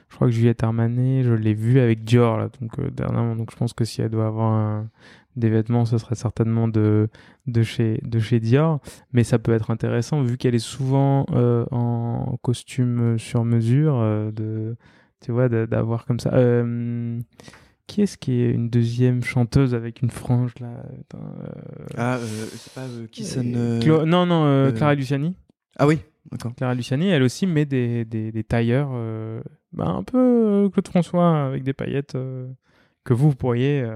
Je crois que Juliette Armanet, je l'ai vue avec Dior, là, donc, euh, dernièrement. Donc, je pense que si elle doit avoir un, des vêtements, ce serait certainement de, de, chez, de chez Dior. Mais ça peut être intéressant, vu qu'elle est souvent euh, en costume sur mesure, euh, de, tu vois, d'avoir comme ça. Qui est-ce qui est une deuxième chanteuse avec une frange là euh, Ah, euh, c'est pas qui sonne. Non, non, Clara Luciani. Ah oui. Clara Luciani, elle aussi met des, des, des tailleurs, bah, un peu Claude François avec des paillettes que vous, pourriez.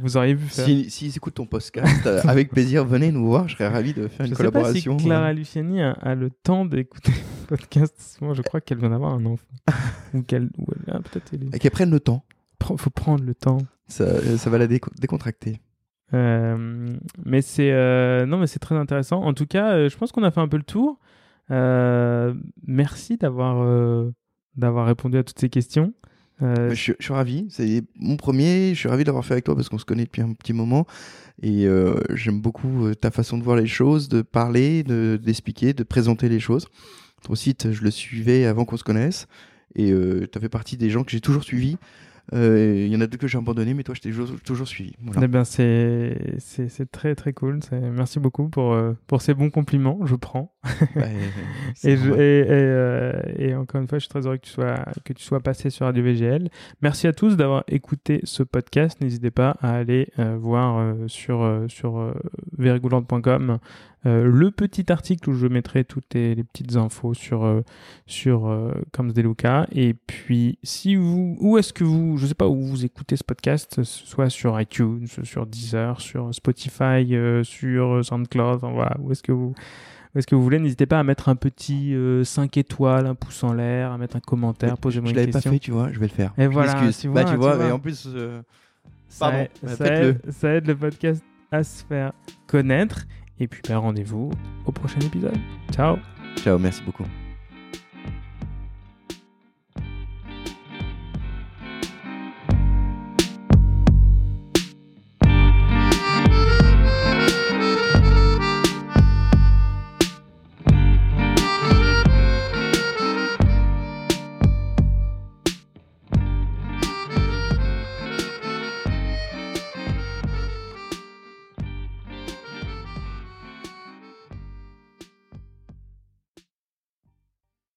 Vous auriez vu faire. S'ils si, écoutent ton podcast, [LAUGHS] avec plaisir, venez nous voir. Je serais ravi de faire une collaboration. Sais pas si Clara Luciani a, le temps d'écouter le podcast. Moi, je crois qu'elle vient d'avoir un enfant. [LAUGHS] ou qu'elle. Ah, peut-être. Et qu'elle prenne le temps faut prendre le temps. Ça, ça va la décontracter. Euh, mais c'est euh, non, mais c'est très intéressant. En tout cas, euh, je pense qu'on a fait un peu le tour. merci d'avoir d'avoir répondu à toutes ces questions. Je, je, suis ravi. C'est mon premier. Je suis ravi d'avoir fait avec toi parce qu'on se connaît depuis un petit moment et j'aime beaucoup ta façon de voir les choses, de parler, de d'expliquer, de présenter les choses. Ton site, je le suivais avant qu'on se connaisse et tu as fait partie des gens que j'ai toujours suivis. Euh, il y en a deux que j'ai abandonné, mais toi, je t'ai toujours, toujours, suivi. Voilà. Eh ben, c'est, très, très cool. Merci beaucoup pour, euh, pour ces bons compliments. Je prends. [LAUGHS] et, je, et, euh, et, encore une fois, je suis très heureux que tu sois, que tu sois passé sur Radio VGL. Merci à tous d'avoir écouté ce podcast. N'hésitez pas à aller voir sur, sur verigoulante.com euh, le petit article où je mettrai toutes les, petites infos sur euh, sur euh, Luca et puis si vous où est-ce que vous je sais pas où vous écoutez ce podcast soit sur iTunes sur Deezer sur Spotify sur SoundCloud voilà où est-ce que vous où est-ce que vous voulez n'hésitez pas à mettre un petit 5 étoiles un pouce en l'air à mettre un commentaire posez-moi une question je l'avais pas fait tu vois je vais le faire. Et voilà tu vois, bah, tu vois, et en plus ça, ça aide le podcast à se faire connaître. Et puis, bah, rendez-vous au prochain épisode. Ciao. Ciao, merci beaucoup.